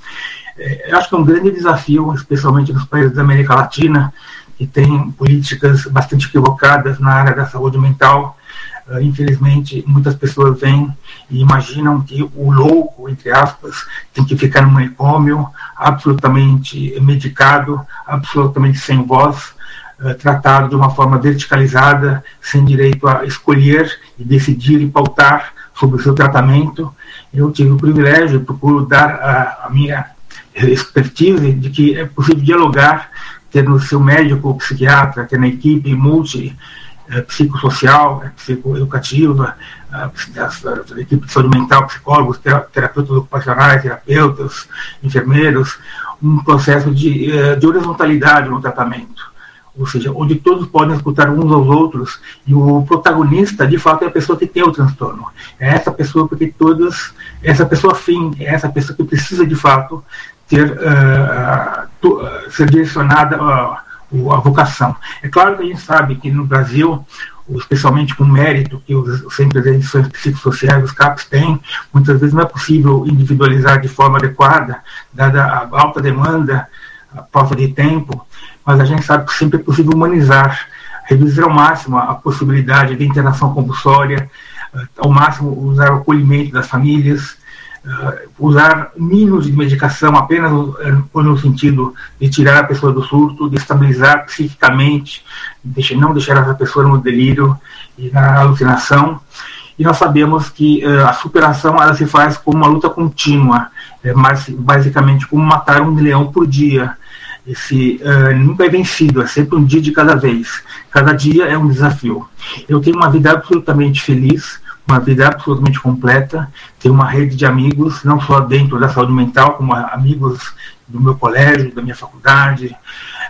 M: Eh, eu acho que é um grande desafio, especialmente nos países da América Latina, que têm políticas bastante equivocadas na área da saúde mental, infelizmente, muitas pessoas vêm e imaginam que o louco, entre aspas, tem que ficar no manicômio, absolutamente medicado, absolutamente sem voz, uh, tratado de uma forma verticalizada, sem direito a escolher e decidir e pautar sobre o seu tratamento. Eu tive o privilégio, procuro dar a, a minha expertise de que é possível dialogar, ter no seu médico, psiquiatra, ter na equipe multi é, psicossocial, é, psicoeducativa, a, a, a, equipe de saúde mental, psicólogos, terapeutas ocupacionais, terapeutas, enfermeiros, um processo de, é, de horizontalidade no tratamento ou seja, onde todos podem escutar uns aos outros e o protagonista, de fato, é a pessoa que tem o transtorno. É essa pessoa porque todas, essa pessoa fim, é essa pessoa que precisa de fato ter uh, tu, uh, ser direcionada uh, a vocação. É claro que a gente sabe que no Brasil, especialmente com o mérito que os centros de edições psicossociais, os CAPs têm, muitas vezes não é possível individualizar de forma adequada, dada a alta demanda, a falta de tempo, mas a gente sabe que sempre é possível humanizar, reduzir ao máximo a possibilidade de internação compulsória, uh, ao máximo usar o acolhimento das famílias, usar mínimos de medicação apenas no, no, sentido de tirar a pessoa do surto, de estabilizar psiquicamente, de não deixar essa pessoa no delírio e na alucinação. E nós sabemos que uh, a superação ela se faz como uma luta contínua, é, mas basicamente como matar um leão por dia. Esse uh, nunca é vencido, é sempre um dia de cada vez. Cada dia é um desafio. Eu tenho uma vida absolutamente feliz, uma vida absolutamente completa. Tenho uma rede de amigos, não só dentro da saúde mental, como amigos do meu colégio, da minha faculdade.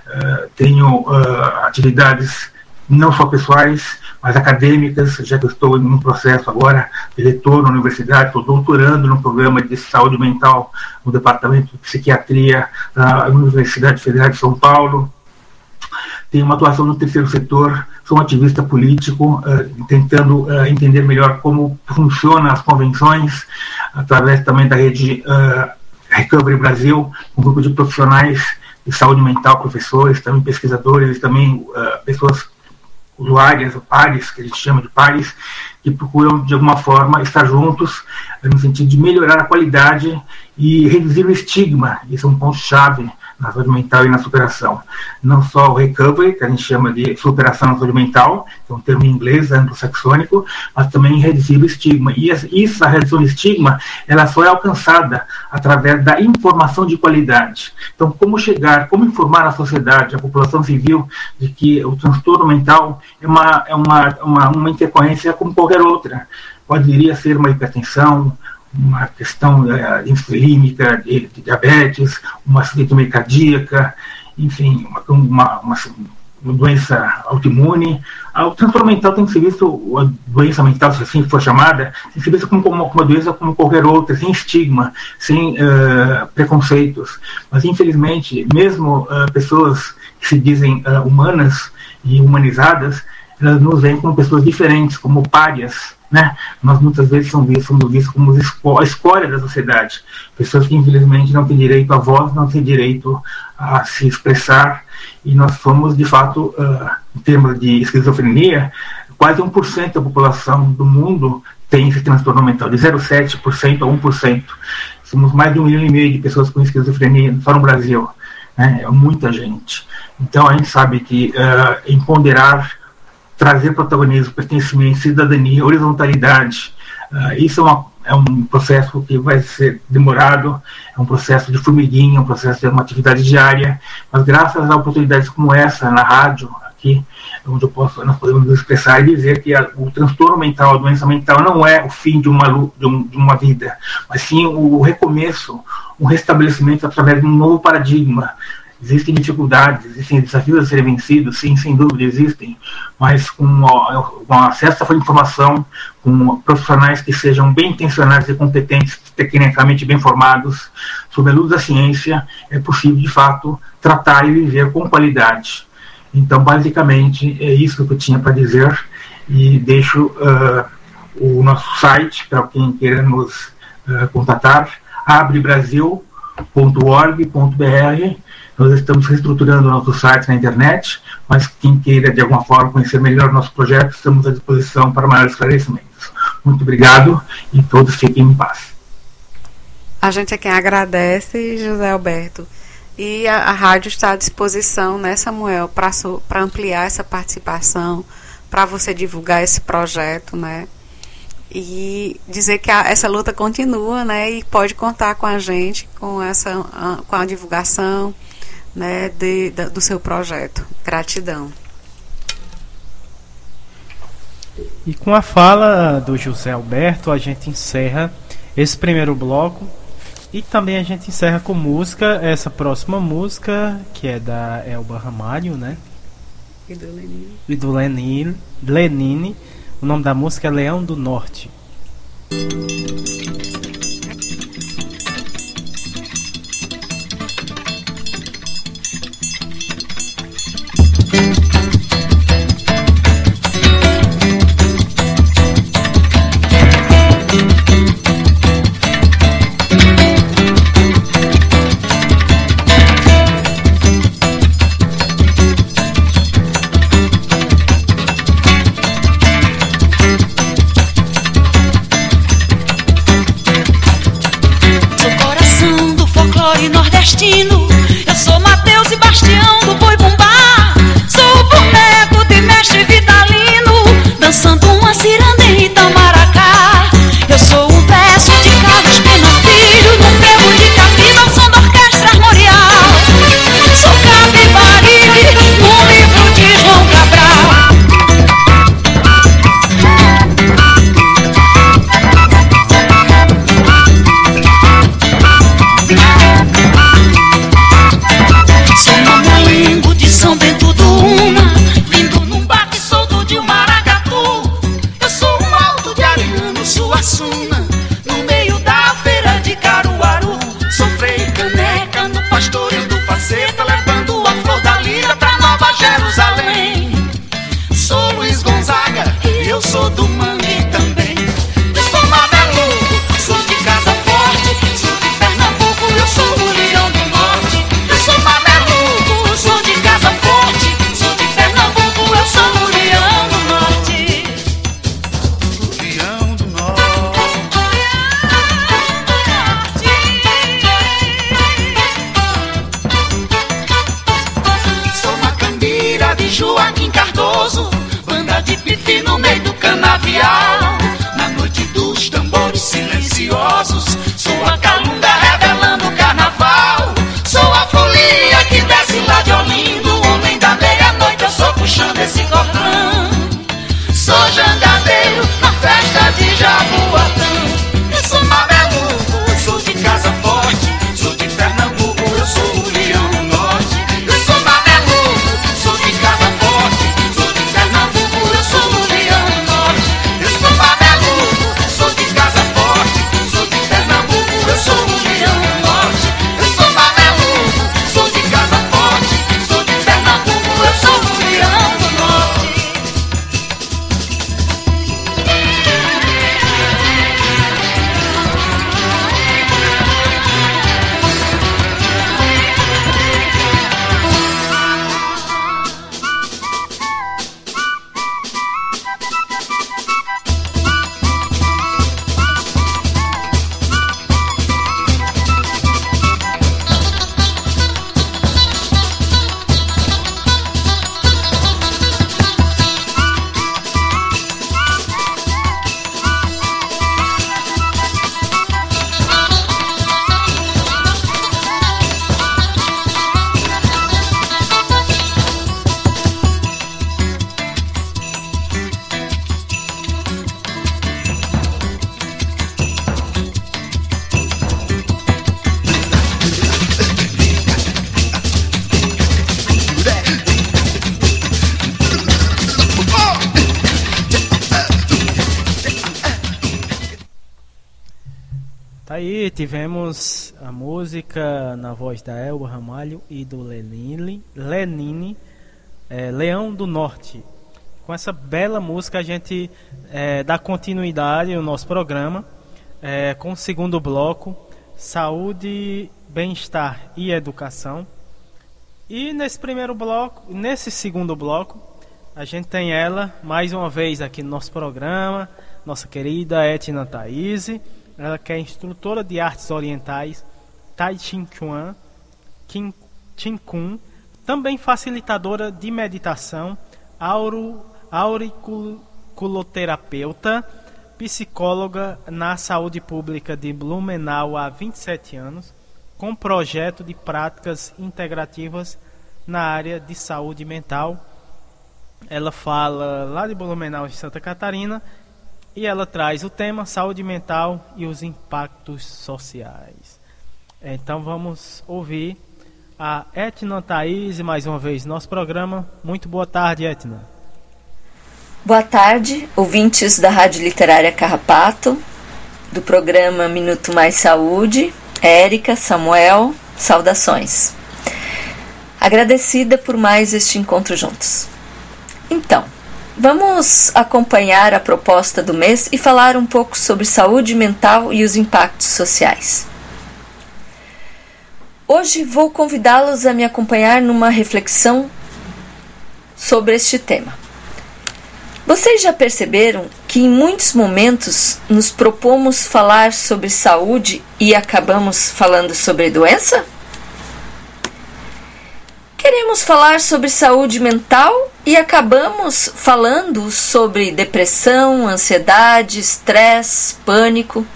M: Uh, tenho uh, atividades não só pessoais, mas acadêmicas, já que eu estou em um processo agora de retorno à universidade, estou doutorando no programa de saúde mental no Departamento de Psiquiatria da Universidade Federal de São Paulo. Tenho uma atuação no terceiro setor, sou um ativista político, uh, tentando uh, entender melhor como funcionam as convenções, através também da rede uh, Recovery Brasil, um grupo de profissionais de saúde mental, professores, também pesquisadores, também pessoas usuárias, pares, que a gente chama de pares, que procuram, de alguma forma, estar juntos no sentido de melhorar a qualidade e reduzir o estigma. Isso é um ponto-chave na saúde mental e na superação. Não só o recovery, que a gente chama de superação na saúde mental, que é um termo em inglês anglo-saxônico, mas também reduzir o estigma. E isso, a redução do estigma, ela só é alcançada através da informação de qualidade. Então, como chegar, como informar a sociedade, a população civil, de que o transtorno mental é uma, é uma, uma, uma intercorrência como qualquer outra. Poderia ser uma hipertensão, uma questão é, insulínica, de, de, diabetes, uma síndrome cardíaca, enfim, uma, uma, uma, uma doença autoimune. O transtorno mental tem que ser visto, a doença mental, se assim for chamada, tem que ser visto como, como uma doença como qualquer outra, sem estigma, sem uh, preconceitos. Mas, infelizmente, mesmo uh, pessoas que se dizem uh, humanas e humanizadas, elas nos veem como pessoas diferentes, como párias, né? Nós muitas vezes somos vistos, somos vistos como a escória da sociedade. Pessoas que infelizmente não têm direito à voz, não têm direito a se expressar, e nós somos, de fato, uh, em termos de esquizofrenia, quase 1% da população do mundo tem esse transtorno mental, de 0,7% a 1%. Somos mais de um milhão e meio de pessoas com esquizofrenia só no Brasil. Né? É muita gente. Então a gente sabe que uh, empoderar trazer protagonismo, pertencimento, cidadania, horizontalidade. Uh, isso é, uma, é, um processo que vai ser demorado, é um processo de formiguinha, é um processo de uma atividade diária, mas graças a oportunidades como essa na rádio, aqui, onde posso, nós podemos expressar e dizer que a, o transtorno mental, a doença mental não é o fim de uma, de, um, de uma vida, mas sim o recomeço, um restabelecimento através de um novo paradigma, Existem dificuldades, existem desafios a serem vencidos, sim, sem dúvida existem, mas com, com acesso à informação, com profissionais que sejam bem intencionados e competentes, tecnicamente bem formados, sob a luz da ciência, é possível, de fato, tratar e viver com qualidade. Então, basicamente, é isso que eu tinha para dizer e deixo uh, o nosso site para quem queira nos uh, contatar, abrebrasil.org.br nós estamos reestruturando o nosso site na internet, mas quem queira de alguma forma conhecer melhor o nosso projeto, estamos à disposição para maiores esclarecimentos. Muito obrigado e todos fiquem em paz.
J: A gente é quem agradece, José Alberto. E a, a rádio está à disposição, né, Samuel, para ampliar essa participação, para você divulgar esse projeto, né? E dizer que a, essa luta continua, né? E pode contar com a gente, com essa com a divulgação, né, de, da, do seu projeto. Gratidão.
I: E com a fala do José Alberto, a gente encerra esse primeiro bloco e também a gente encerra com música, essa próxima música, que é da Elba Ramalho, né?
J: E do Lenine.
I: E do Lenine. Lenine. O nome da música é Leão do Norte. E do Lenine, Lenine é, Leão do Norte. Com essa bela música a gente é, dá continuidade ao nosso programa é, com o segundo bloco, Saúde, Bem-Estar e Educação. E nesse primeiro bloco, nesse segundo bloco, a gente tem ela mais uma vez aqui no nosso programa, nossa querida Etna Thaís. Ela que é instrutora de artes orientais, Tai Chi Chuan, Qin Kun, também facilitadora de meditação, auro, auriculoterapeuta, psicóloga na saúde pública de Blumenau há 27 anos, com projeto de práticas integrativas na área de saúde mental. Ela fala lá de Blumenau, de Santa Catarina, e ela traz o tema saúde mental e os impactos sociais. Então vamos ouvir a Etna Thaís mais uma vez no nosso programa. Muito boa tarde, Etna.
N: Boa tarde, ouvintes da Rádio Literária Carrapato, do programa Minuto Mais Saúde, Érica, Samuel, saudações. Agradecida por mais este encontro juntos. Então, vamos acompanhar a proposta do mês e falar um pouco sobre saúde mental e os impactos sociais. Hoje vou convidá-los a me acompanhar numa reflexão sobre este tema. Vocês já perceberam que em muitos momentos nos propomos falar sobre saúde e acabamos falando sobre doença? Queremos falar sobre saúde mental e acabamos falando sobre depressão, ansiedade, estresse, pânico.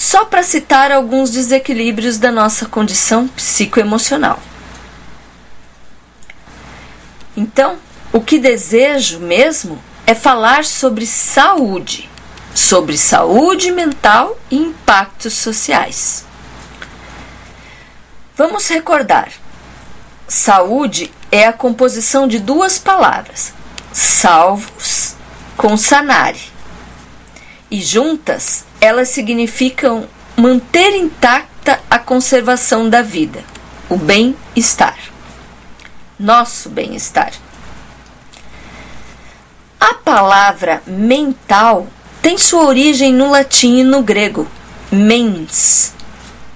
N: Só para citar alguns desequilíbrios da nossa condição psicoemocional. Então, o que desejo mesmo é falar sobre saúde, sobre saúde mental e impactos sociais. Vamos recordar: saúde é a composição de duas palavras, salvos com sanare, e juntas elas significam manter intacta a conservação da vida, o bem-estar, nosso bem-estar. A palavra mental tem sua origem no latim e no grego, mens,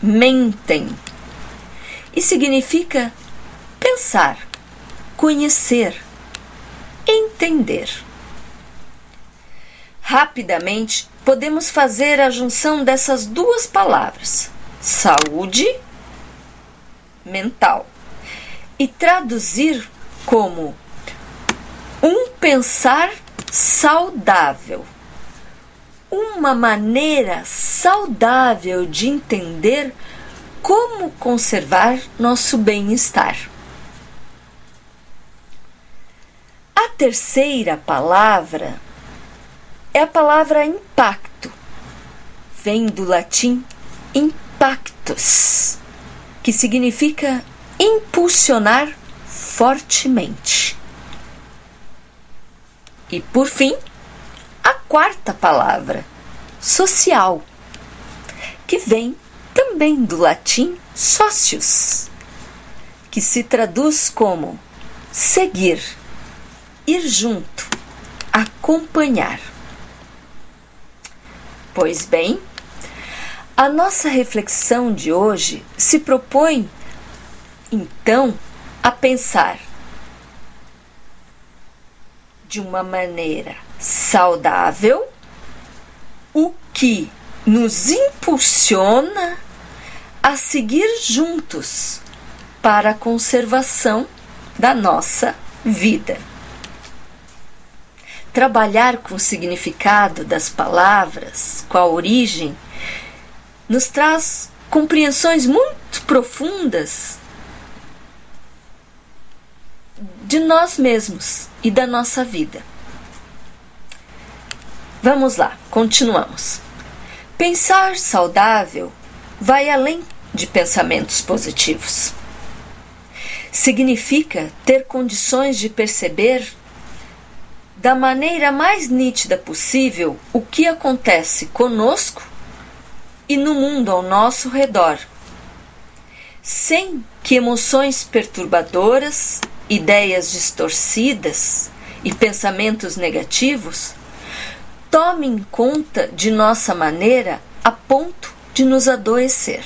N: mentem, e significa pensar, conhecer, entender. Rapidamente, podemos fazer a junção dessas duas palavras, saúde mental, e traduzir como um pensar saudável. Uma maneira saudável de entender como conservar nosso bem-estar. A terceira palavra é a palavra impacto. Vem do latim impactus, que significa impulsionar fortemente. E por fim, a quarta palavra, social, que vem também do latim socius, que se traduz como seguir ir junto, acompanhar. Pois bem, a nossa reflexão de hoje se propõe, então, a pensar de uma maneira saudável o que nos impulsiona a seguir juntos para a conservação da nossa vida trabalhar com o significado das palavras, com a origem, nos traz compreensões muito profundas de nós mesmos e da nossa vida. Vamos lá, continuamos. Pensar saudável vai além de pensamentos positivos. Significa ter condições de perceber da maneira mais nítida possível o que acontece conosco e no mundo ao nosso redor, sem que emoções perturbadoras, ideias distorcidas e pensamentos negativos tomem conta de nossa maneira a ponto de nos adoecer.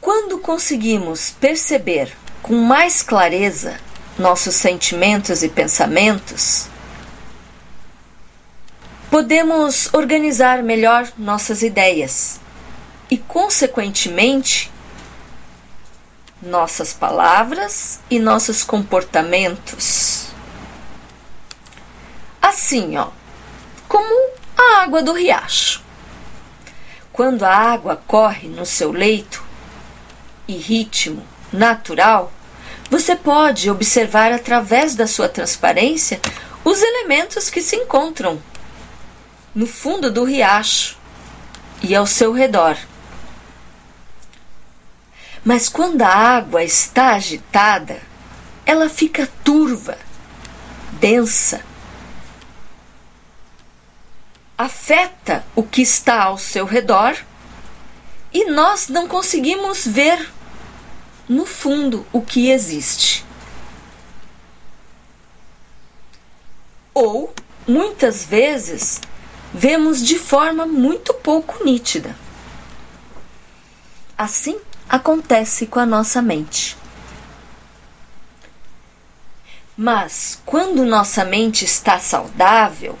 N: Quando conseguimos perceber com mais clareza nossos sentimentos e pensamentos, podemos organizar melhor nossas ideias e, consequentemente, nossas palavras e nossos comportamentos. Assim, ó, como a água do riacho. Quando a água corre no seu leito e ritmo natural, você pode observar através da sua transparência os elementos que se encontram no fundo do riacho e ao seu redor. Mas quando a água está agitada, ela fica turva, densa, afeta o que está ao seu redor e nós não conseguimos ver no fundo, o que existe. Ou, muitas vezes, vemos de forma muito pouco nítida. Assim acontece com a nossa mente. Mas quando nossa mente está saudável,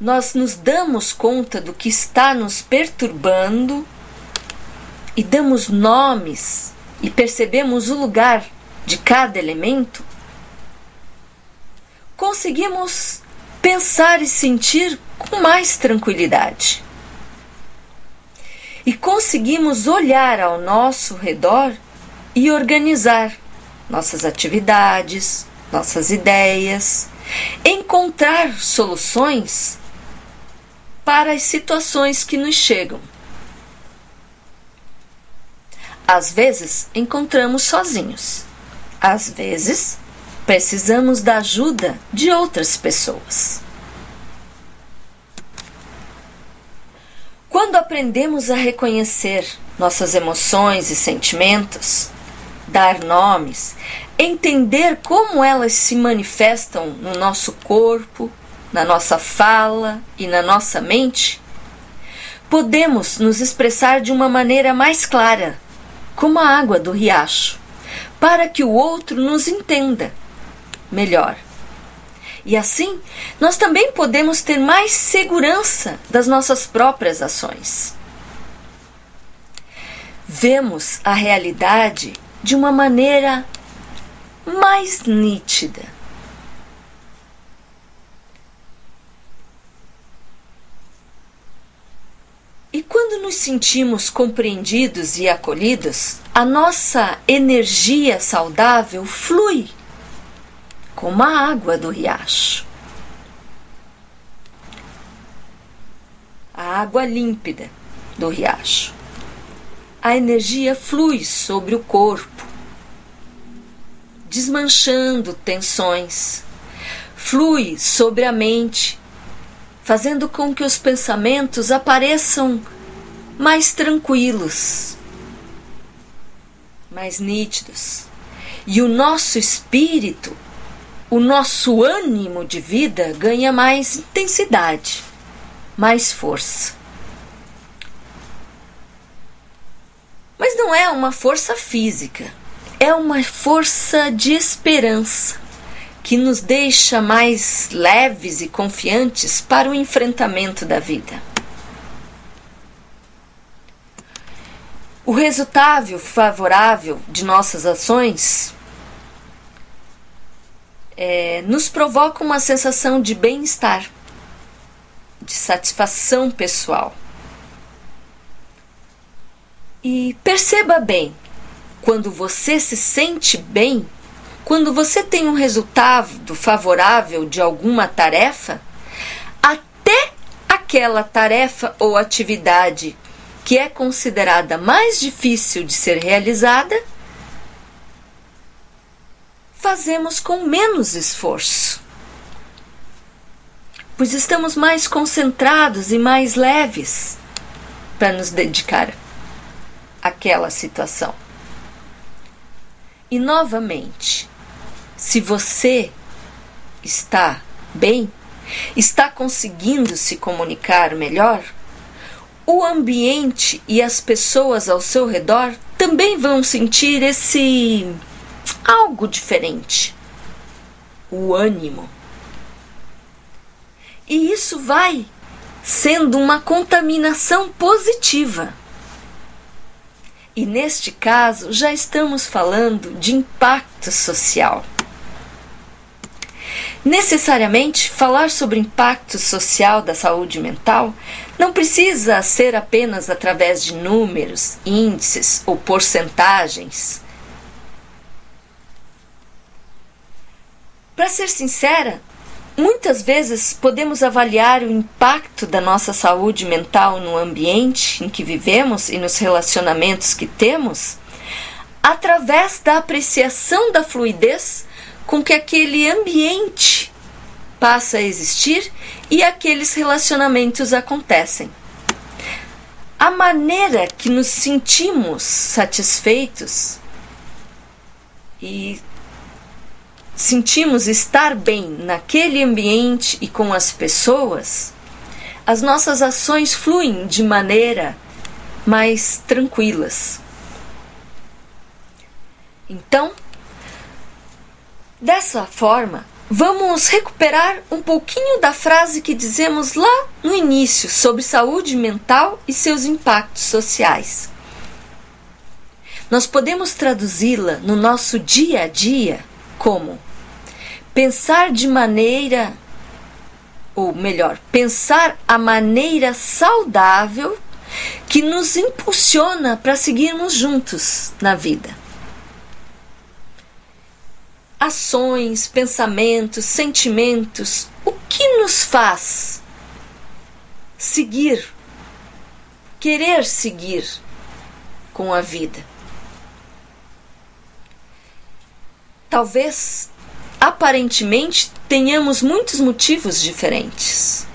N: nós nos damos conta do que está nos perturbando e damos nomes e percebemos o lugar de cada elemento, conseguimos pensar e sentir com mais tranquilidade. E conseguimos olhar ao nosso redor e organizar nossas atividades, nossas ideias, encontrar soluções para as situações que nos chegam. Às vezes encontramos sozinhos, às vezes precisamos da ajuda de outras pessoas. Quando aprendemos a reconhecer nossas emoções e sentimentos, dar nomes, entender como elas se manifestam no nosso corpo, na nossa fala e na nossa mente, podemos nos expressar de uma maneira mais clara como a água do riacho, para que o outro nos entenda melhor. E assim, nós também podemos ter mais segurança das nossas próprias ações. Vemos a realidade de uma maneira mais nítida. E quando nos sentimos compreendidos e acolhidos, a nossa energia saudável flui como a água do riacho. A água límpida do riacho. A energia flui sobre o corpo, desmanchando tensões. Flui sobre a mente, fazendo com que os pensamentos apareçam mais tranquilos, mais nítidos. E o nosso espírito, o nosso ânimo de vida ganha mais intensidade, mais força. Mas não é uma força física, é uma força de esperança que nos deixa mais leves e confiantes para o enfrentamento da vida. O resultado favorável de nossas ações é, nos provoca uma sensação de bem-estar, de satisfação pessoal. E perceba bem, quando você se sente bem, quando você tem um resultado favorável de alguma tarefa, até aquela tarefa ou atividade que é considerada mais difícil de ser realizada, fazemos com menos esforço. Pois estamos mais concentrados e mais leves para nos dedicar àquela situação. E novamente, se você está bem, está conseguindo se comunicar melhor, o ambiente e as pessoas ao seu redor também vão sentir esse algo diferente. O ânimo. E isso vai sendo uma contaminação positiva. E neste caso, já estamos falando de impacto social. Necessariamente, falar sobre impacto social da saúde mental não precisa ser apenas através de números, índices ou porcentagens. Para ser sincera, muitas vezes podemos avaliar o impacto da nossa saúde mental no ambiente em que vivemos e nos relacionamentos que temos através da apreciação da fluidez com que aquele ambiente passa a existir e aqueles relacionamentos acontecem. A maneira que nos sentimos satisfeitos e sentimos estar bem naquele ambiente e com as pessoas, as nossas ações fluem de maneira mais tranquilas. Então, Dessa forma, vamos recuperar um pouquinho da frase que dizemos lá no início sobre saúde mental e seus impactos sociais. Nós podemos traduzi-la no nosso dia a dia como pensar de maneira, ou melhor, pensar a maneira saudável que nos impulsiona para seguirmos juntos na vida ações, pensamentos, sentimentos, o que nos faz seguir, querer seguir com a vida. Talvez, aparentemente, tenhamos muitos motivos diferentes,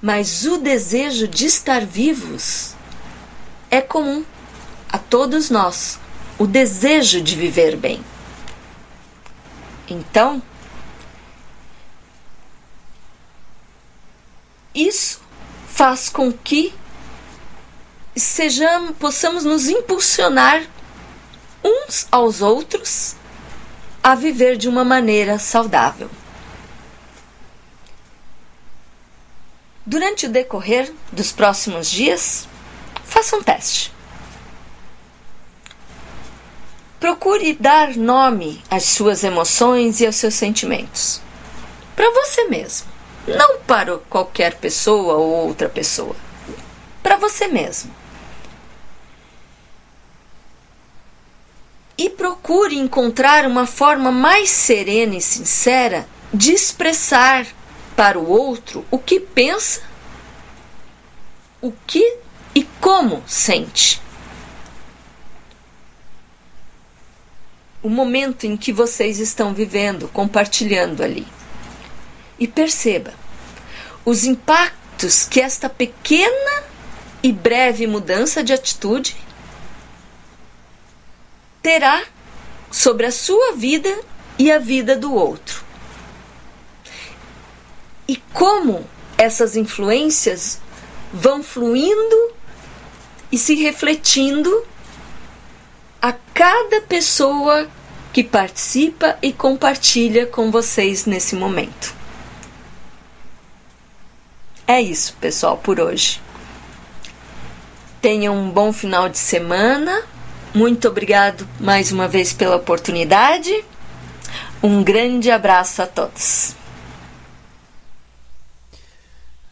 N: mas o desejo de estar vivos é comum a todos nós o desejo de viver bem. Então, isso faz com que sejamos, possamos nos impulsionar uns aos outros a viver de uma maneira saudável. Durante o decorrer dos próximos dias, faça um teste. Procure dar nome às suas emoções e aos seus sentimentos. Para você mesmo, não para qualquer pessoa ou outra pessoa. Para você mesmo. E procure encontrar uma forma mais serena e sincera de expressar para o outro o que pensa, o que e como sente. O momento em que vocês estão vivendo, compartilhando ali. E perceba os impactos que esta pequena e breve mudança de atitude terá sobre a sua vida e a vida do outro. E como essas influências vão fluindo e se refletindo a cada pessoa que participa e compartilha com vocês nesse momento. É isso, pessoal, por hoje. Tenham um bom final de semana muito obrigado mais uma vez pela oportunidade. Um grande abraço a todos.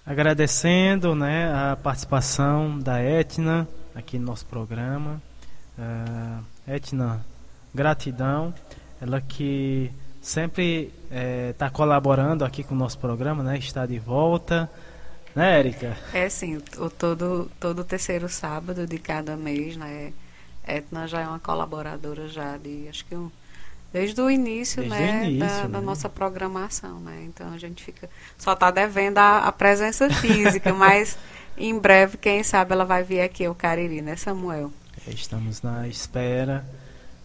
I: Agradecendo né, a participação da Etna aqui no nosso programa. Uh, Etna, gratidão. Ela que sempre está eh, colaborando aqui com o nosso programa, né, está de volta. Né, Érica?
J: É sim, o, todo, todo terceiro sábado de cada mês, né? Etna já é uma colaboradora já de, acho que um, desde o início, desde né, o início, da, né? da, nossa programação, né? Então a gente fica só está devendo a, a, presença física, mas em breve, quem sabe ela vai vir aqui ao Cariri, né, Samuel?
I: Estamos na espera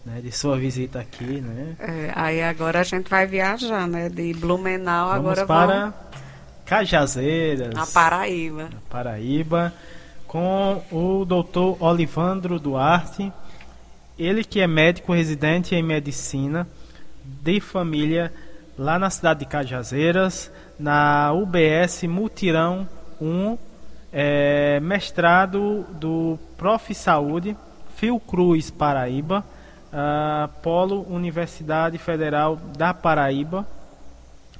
I: né, de sua visita aqui, né?
J: É, aí agora a gente vai viajar, né, de Blumenau
I: vamos
J: agora
I: para vamos... Cajazeiras,
J: na Paraíba.
I: Na Paraíba com o doutor Olivandro Duarte, ele que é médico residente em medicina de família lá na cidade de Cajazeiras, na UBS Mutirão 1, é, mestrado do Prof. Saúde, Fiocruz Paraíba, uh, Polo Universidade Federal da Paraíba,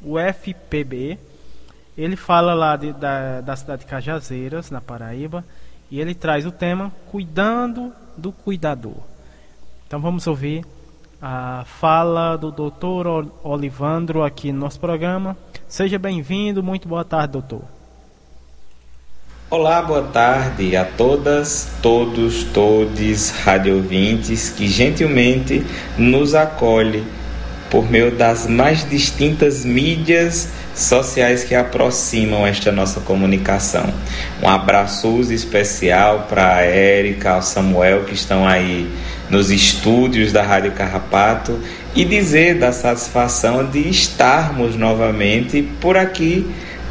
I: UFPB. Ele fala lá de, da, da cidade de Cajazeiras, na Paraíba, e ele traz o tema Cuidando do Cuidador. Então vamos ouvir a fala do doutor Olivandro aqui no nosso programa. Seja bem-vindo, muito boa tarde, doutor.
O: Olá, boa tarde a todas, todos, todes, rádio ouvintes que gentilmente nos acolhe por meio das mais distintas mídias sociais que aproximam esta nossa comunicação. Um abraço especial para a Érica, ao Samuel que estão aí nos estúdios da Rádio Carrapato e dizer da satisfação de estarmos novamente por aqui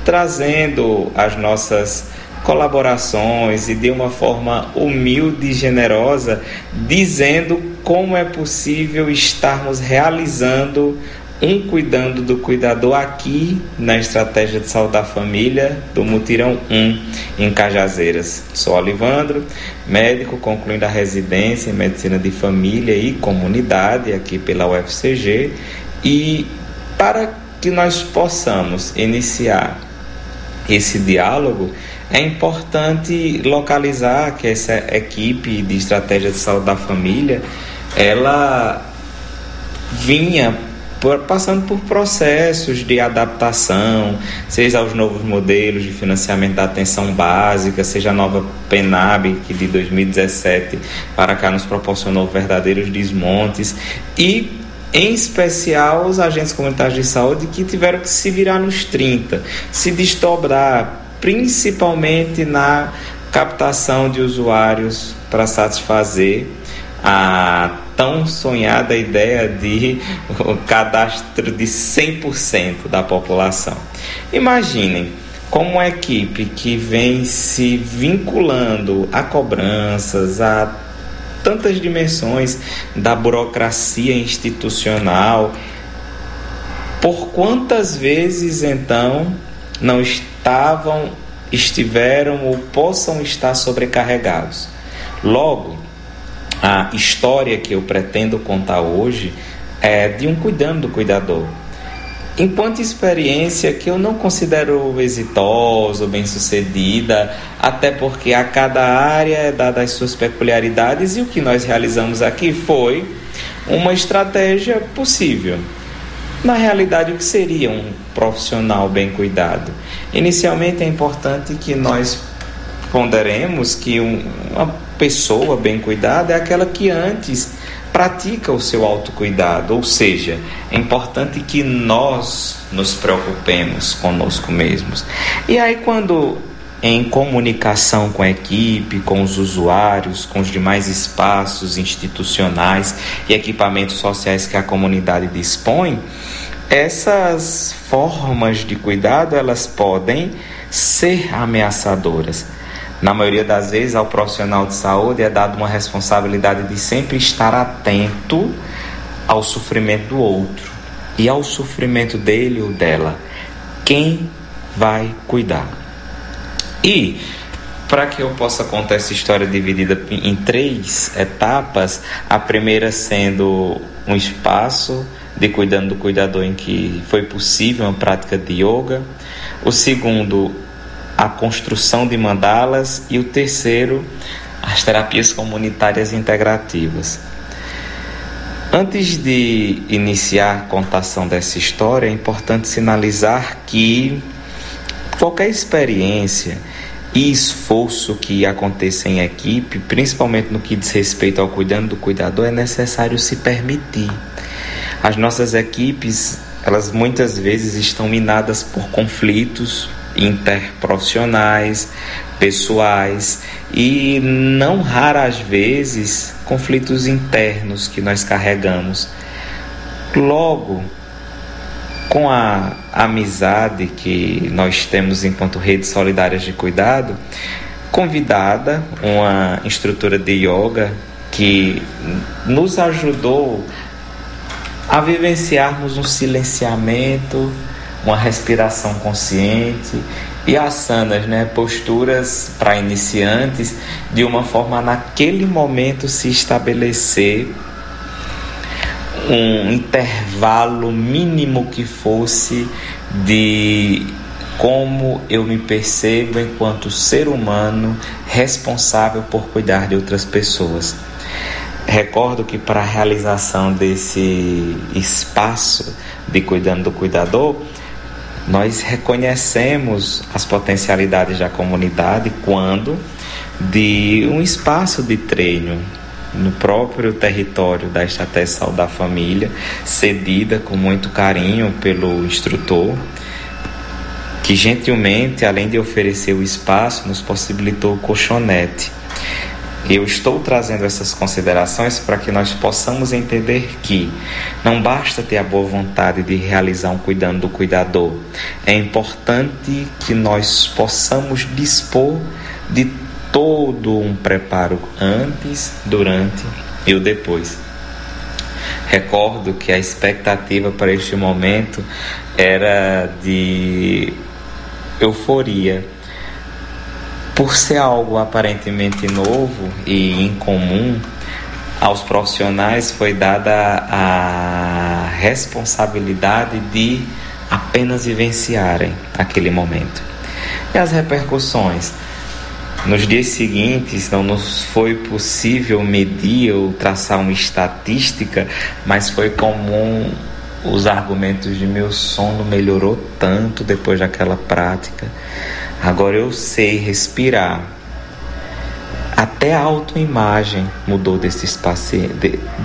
O: trazendo as nossas colaborações e de uma forma humilde e generosa, dizendo como é possível estarmos realizando um cuidando do cuidador aqui na estratégia de saúde da família do Mutirão 1 em Cajazeiras. Sou Olivandro, médico concluindo a residência em medicina de família e comunidade aqui pela UFCG e para que nós possamos iniciar esse diálogo, é importante localizar que essa equipe de estratégia de saúde da família, ela vinha por, passando por processos de adaptação, seja aos novos modelos de financiamento da atenção básica, seja a nova PENAB, que de 2017 para cá nos proporcionou verdadeiros desmontes, e em especial os agentes comunitários de saúde que tiveram que se virar nos 30, se desdobrar, principalmente na captação de usuários para satisfazer a tão sonhada ideia de cadastro de 100% da população. Imaginem como uma equipe que vem se vinculando a cobranças, a tantas dimensões da burocracia institucional, por quantas vezes então não estavam, estiveram ou possam estar sobrecarregados? Logo, a história que eu pretendo contar hoje é de um cuidando do cuidador. Enquanto experiência que eu não considero exitosa ou bem-sucedida, até porque a cada área é dada as suas peculiaridades e o que nós realizamos aqui foi uma estratégia possível. Na realidade, o que seria um profissional bem cuidado? Inicialmente é importante que nós ponderemos que um, uma pessoa bem cuidada é aquela que antes pratica o seu autocuidado, ou seja, é importante que nós nos preocupemos conosco mesmos. E aí, quando em comunicação com a equipe, com os usuários, com os demais espaços institucionais e equipamentos sociais que a comunidade dispõe, essas formas de cuidado elas podem ser ameaçadoras. Na maioria das vezes, ao profissional de saúde é dada uma responsabilidade de sempre estar atento ao sofrimento do outro e ao sofrimento dele ou dela. Quem vai cuidar? E para que eu possa contar essa história dividida em três etapas, a primeira sendo um espaço de cuidando do cuidador em que foi possível uma prática de yoga. O segundo, a construção de mandalas e o terceiro, as terapias comunitárias integrativas. Antes de iniciar a contação dessa história, é importante sinalizar que qualquer experiência e esforço que aconteça em equipe, principalmente no que diz respeito ao cuidando do cuidador, é necessário se permitir. As nossas equipes, elas muitas vezes estão minadas por conflitos, interprofissionais, pessoais e não raras vezes conflitos internos que nós carregamos. Logo, com a amizade que nós temos enquanto redes solidárias de cuidado, convidada uma instrutora de yoga que nos ajudou a vivenciarmos um silenciamento uma respiração consciente e asanas, né, posturas para iniciantes, de uma forma naquele momento se estabelecer um intervalo mínimo que fosse de como eu me percebo enquanto ser humano responsável por cuidar de outras pessoas. Recordo que para a realização desse espaço de cuidando do cuidador, nós reconhecemos as potencialidades da comunidade quando de um espaço de treino no próprio território da Estratégia da Família, cedida com muito carinho pelo instrutor, que gentilmente, além de oferecer o espaço, nos possibilitou o colchonete eu estou trazendo essas considerações para que nós possamos entender que não basta ter a boa vontade de realizar um cuidando do cuidador. É importante que nós possamos dispor de todo um preparo antes, durante e o depois. Recordo que a expectativa para este momento era de euforia por ser algo aparentemente novo e incomum, aos profissionais foi dada a responsabilidade de apenas vivenciarem aquele momento. E as repercussões? Nos dias seguintes não nos foi possível medir ou traçar uma estatística, mas foi comum os argumentos de meu sono melhorou tanto depois daquela prática. Agora eu sei respirar. Até a autoimagem mudou destes,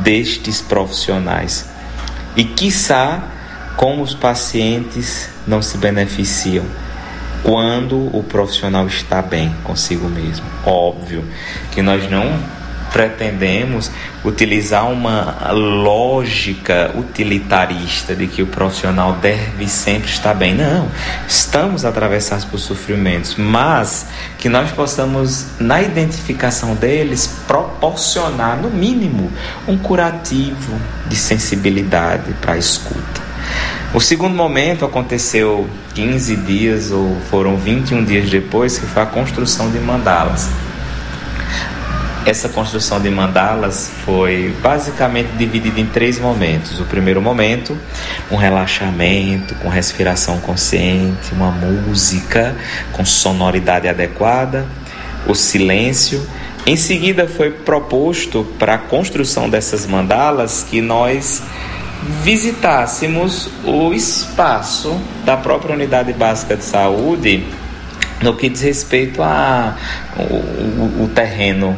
O: destes profissionais. E quiçá como os pacientes não se beneficiam quando o profissional está bem consigo mesmo. Óbvio que nós não pretendemos utilizar uma lógica utilitarista de que o profissional deve sempre estar bem. Não, estamos atravessados por sofrimentos, mas que nós possamos, na identificação deles, proporcionar, no mínimo, um curativo de sensibilidade para a escuta. O segundo momento aconteceu 15 dias ou foram 21 dias depois, que foi a construção de mandalas essa construção de mandalas foi basicamente dividida em três momentos. O primeiro momento, um relaxamento com respiração consciente, uma música com sonoridade adequada, o silêncio. Em seguida, foi proposto para a construção dessas mandalas que nós visitássemos o espaço da própria unidade básica de saúde no que diz respeito a o, o terreno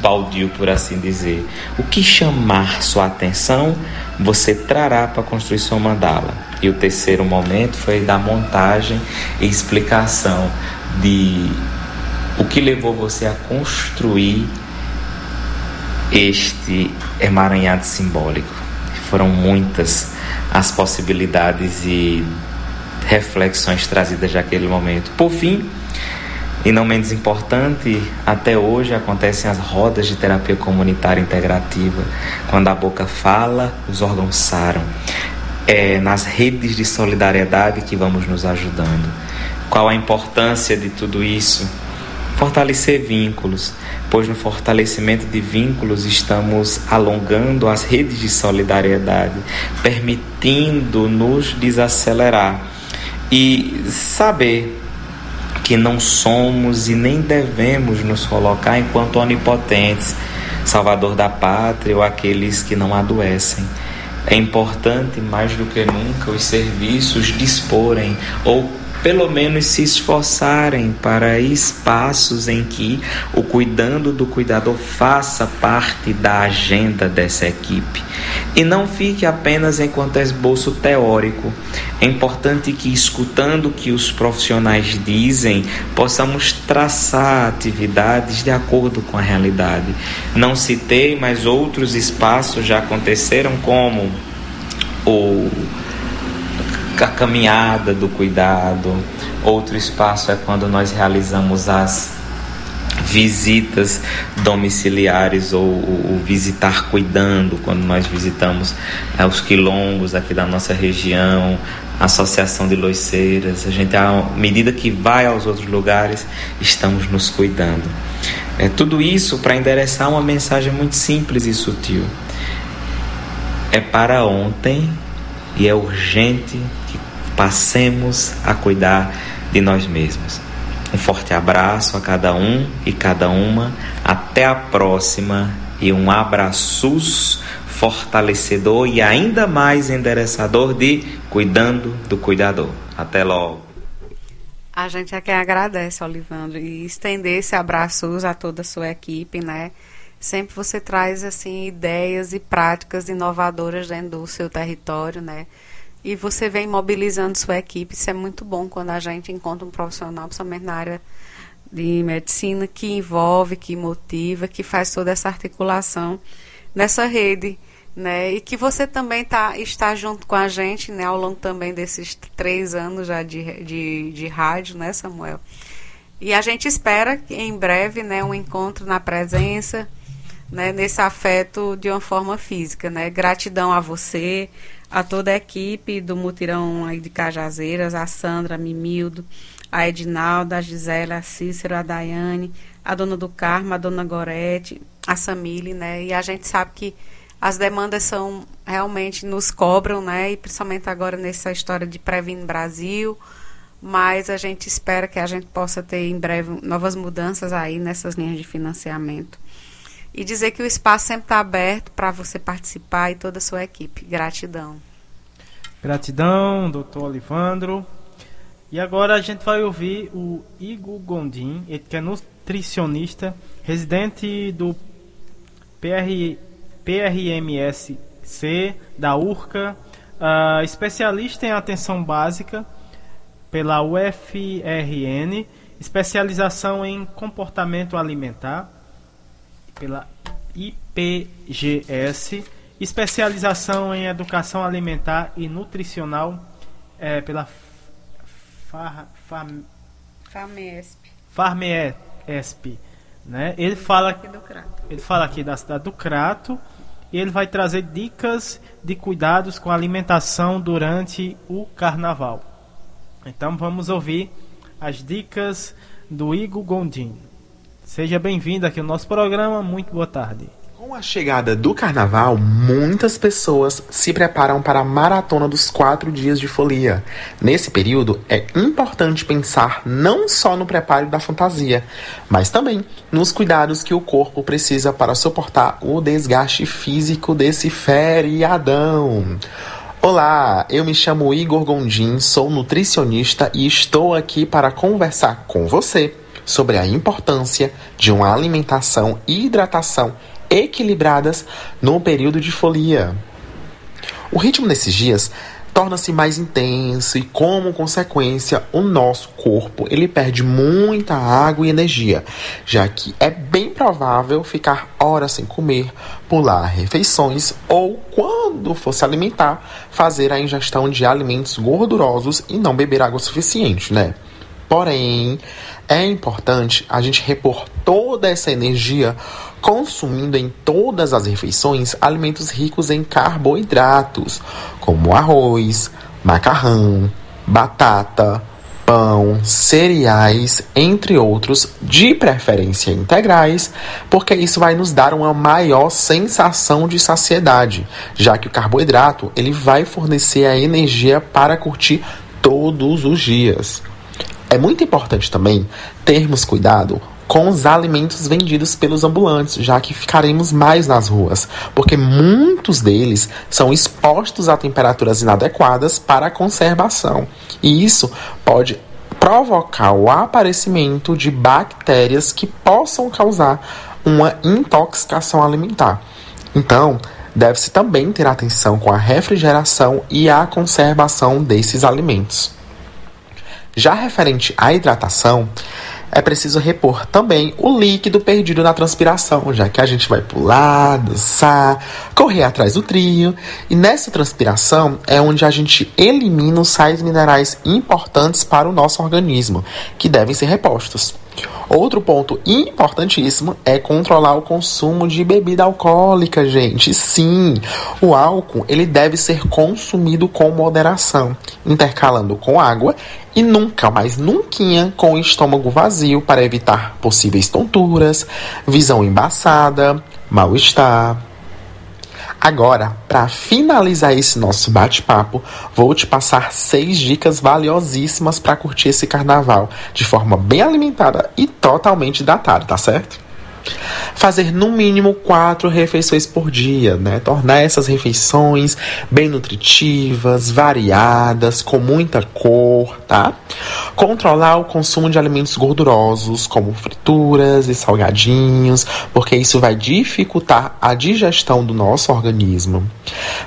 O: baldio, por assim dizer. O que chamar sua atenção, você trará para construir sua mandala. E o terceiro momento foi da montagem e explicação de o que levou você a construir este emaranhado simbólico. Foram muitas as possibilidades e reflexões trazidas naquele momento. Por fim, e não menos importante, até hoje acontecem as rodas de terapia comunitária integrativa. Quando a boca fala, os órgãos saram. É nas redes de solidariedade que vamos nos ajudando. Qual a importância de tudo isso? Fortalecer vínculos, pois no fortalecimento de vínculos estamos alongando as redes de solidariedade, permitindo-nos desacelerar e saber que não somos e nem devemos nos colocar enquanto onipotentes, salvador da pátria ou aqueles que não adoecem. É importante mais do que nunca os serviços disporem ou pelo menos se esforçarem para espaços em que o cuidando do cuidador faça parte da agenda dessa equipe e não fique apenas enquanto esboço teórico. É importante que, escutando o que os profissionais dizem, possamos traçar atividades de acordo com a realidade. Não citei, mas outros espaços já aconteceram, como o a caminhada do cuidado. Outro espaço é quando nós realizamos as visitas domiciliares ou, ou, visitar cuidando, quando nós visitamos é, os quilombos aqui da nossa região, a Associação de Loiceiras, a gente, à medida que vai aos outros lugares, estamos nos cuidando. É tudo isso para endereçar uma mensagem muito simples e sutil. É para ontem e é urgente passemos a cuidar de nós mesmos. Um forte abraço a cada um e cada uma. Até a próxima e um abraço fortalecedor e ainda mais endereçador de cuidando do cuidador. Até logo.
J: A gente é quem agradece, Olivandro, e estender esse abraço a toda a sua equipe, né? Sempre você traz assim ideias e práticas inovadoras dentro do seu território, né? E você vem mobilizando sua equipe. Isso é muito bom quando a gente encontra um profissional, principalmente na área de medicina, que envolve, que motiva, que faz toda essa articulação nessa rede. Né? E que você também tá, está junto com a gente né, ao longo também desses três anos já de, de, de rádio, né, Samuel? E a gente espera que em breve né, um encontro na presença, né, nesse afeto de uma forma física. Né? Gratidão a você, a toda a equipe do Mutirão aí de Cajazeiras, a Sandra, a Mimildo, a Edinalda, a Gisela, a Cícero, a Daiane, a dona do Carmo, a dona Gorete, a Samile, né? E a gente sabe que as demandas são realmente nos cobram, né? E principalmente agora nessa história de Previne Brasil, mas a gente espera que a gente possa ter em breve novas mudanças aí nessas linhas de financiamento e dizer que o espaço sempre está aberto para você participar e toda a sua equipe. Gratidão.
I: Gratidão, doutor Olivandro. E agora a gente vai ouvir o Igor Gondim, ele que é nutricionista, residente do PR, PRMSC da URCA, uh, especialista em atenção básica pela UFRN, especialização em comportamento alimentar pela IPGS, especialização em educação alimentar e nutricional é, pela Far,
J: Farmesp.
I: Farmesp, né? Ele fala ele fala aqui da cidade do Crato e ele vai trazer dicas de cuidados com a alimentação durante o carnaval. Então vamos ouvir as dicas do Igor Gondim. Seja bem-vindo aqui ao nosso programa. Muito boa tarde.
P: Com a chegada do carnaval, muitas pessoas se preparam para a maratona dos quatro dias de folia. Nesse período, é importante pensar não só no preparo da fantasia, mas também nos cuidados que o corpo precisa para suportar o desgaste físico desse feriadão. Olá, eu me chamo Igor Gondim, sou nutricionista e estou aqui para conversar com você sobre a importância de uma alimentação e hidratação equilibradas no período de folia. O ritmo desses dias torna-se mais intenso e, como consequência, o nosso corpo ele perde muita água e energia, já que é bem provável ficar horas sem comer, pular refeições ou, quando for se alimentar, fazer a ingestão de alimentos gordurosos e não beber água suficiente, né? Porém, é importante a gente repor toda essa energia consumindo em todas as refeições alimentos ricos em carboidratos, como arroz, macarrão, batata, pão, cereais, entre outros, de preferência integrais, porque isso vai nos dar uma maior sensação de saciedade, já que o carboidrato ele vai fornecer a energia para curtir todos os dias. É muito importante também termos cuidado com os alimentos vendidos pelos ambulantes, já que ficaremos mais nas ruas, porque muitos deles são expostos a temperaturas inadequadas para a conservação. E isso pode provocar o aparecimento de bactérias que possam causar uma intoxicação alimentar. Então, deve-se também ter atenção com a refrigeração e a conservação desses alimentos. Já referente à hidratação, é preciso repor também o líquido perdido na transpiração, já que a gente vai pular, dançar, correr atrás do trio. E nessa transpiração é onde a gente elimina os sais minerais importantes para o nosso organismo, que devem ser repostos. Outro ponto importantíssimo é controlar o consumo de bebida alcoólica, gente. Sim, o álcool ele deve ser consumido com moderação, intercalando com água e nunca, mas nunca com o estômago vazio para evitar possíveis tonturas, visão embaçada, mal-estar, Agora, para finalizar esse nosso bate-papo, vou te passar seis dicas valiosíssimas para curtir esse carnaval de forma bem alimentada e totalmente datada, tá certo? Fazer no mínimo quatro refeições por dia, né? Tornar essas refeições bem nutritivas, variadas, com muita cor, tá? Controlar o consumo de alimentos gordurosos, como frituras e salgadinhos, porque isso vai dificultar a digestão do nosso organismo.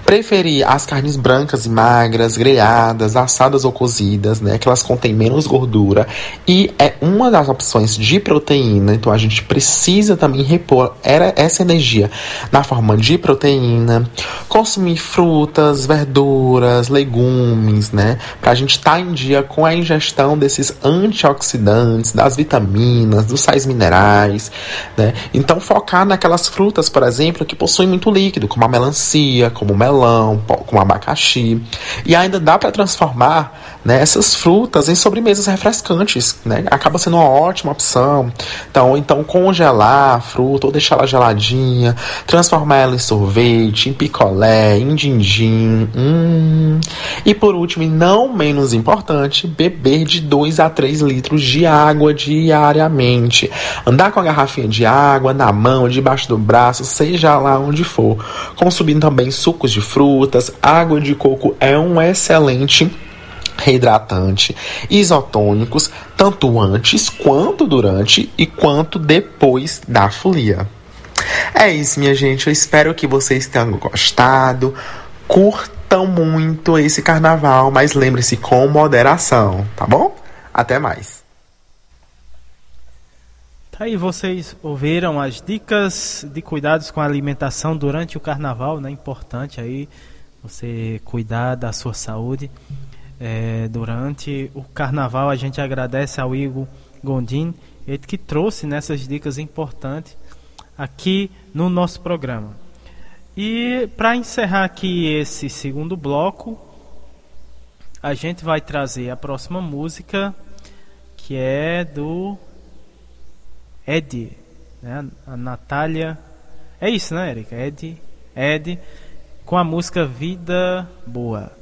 P: Preferir as carnes brancas e magras, grelhadas, assadas ou cozidas, né? Que elas contêm menos gordura e é uma das opções de proteína, então a gente precisa precisa também repor essa energia na forma de proteína, consumir frutas, verduras, legumes, né? Pra gente estar tá em dia com a ingestão desses antioxidantes, das vitaminas, dos sais minerais, né? Então focar naquelas frutas, por exemplo, que possuem muito líquido, como a melancia, como o melão, como o abacaxi. E ainda dá para transformar né, essas frutas em sobremesas refrescantes, né? Acaba sendo uma ótima opção. Então, então congelar a fruta ou deixar ela geladinha, transformar ela em sorvete, em picolé, em din-din. Hum. E por último, e não menos importante, beber de 2 a 3 litros de água diariamente. Andar com a garrafinha de água na mão, debaixo do braço, seja lá onde for. Consumindo também sucos de frutas, água de coco é um excelente reidratante, isotônicos, tanto antes quanto durante e quanto depois da folia. É isso, minha gente. Eu espero que vocês tenham gostado. Curtam muito esse carnaval, mas lembre-se com moderação, tá bom? Até mais.
I: Tá aí, vocês ouviram as dicas de cuidados com a alimentação durante o carnaval, né? Importante aí você cuidar da sua saúde é, durante o carnaval. A gente agradece ao Igor Gondim, ele que trouxe nessas dicas importantes aqui no nosso programa. E para encerrar aqui esse segundo bloco, a gente vai trazer a próxima música que é do Ed, né? A Natália. É isso, né, Erika? Ed, Ed, com a música Vida Boa.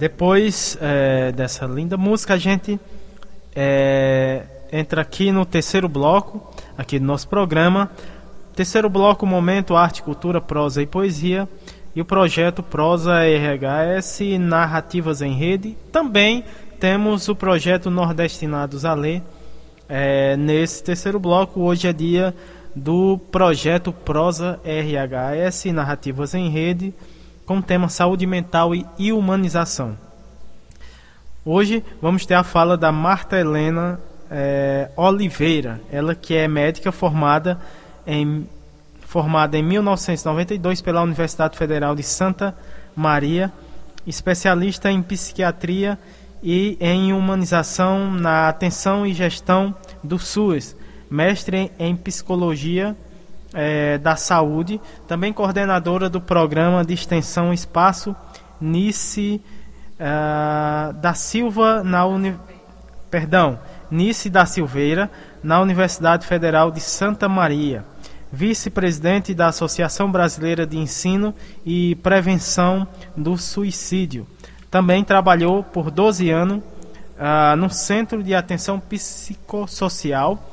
I: Depois é, dessa linda música, a gente é, entra aqui no terceiro bloco, aqui do nosso programa. Terceiro bloco, momento arte, cultura, prosa e poesia. E o projeto Prosa RHS Narrativas em Rede. Também temos o projeto Nordestinados a Ler. É, nesse terceiro bloco, hoje é dia do projeto Prosa RHS Narrativas em Rede com o tema saúde mental e humanização. Hoje vamos ter a fala da Marta Helena é, Oliveira, ela que é médica formada em, formada em 1992 pela Universidade Federal de Santa Maria, especialista em psiquiatria e em humanização na atenção e gestão do SUS, mestre em psicologia é, da Saúde, também coordenadora do programa de extensão Espaço Nice uh, da Silva na Uni... perdão, Nice da Silveira na Universidade Federal de Santa Maria, vice-presidente da Associação Brasileira de Ensino e Prevenção do Suicídio. Também trabalhou por 12 anos uh, no Centro de Atenção Psicossocial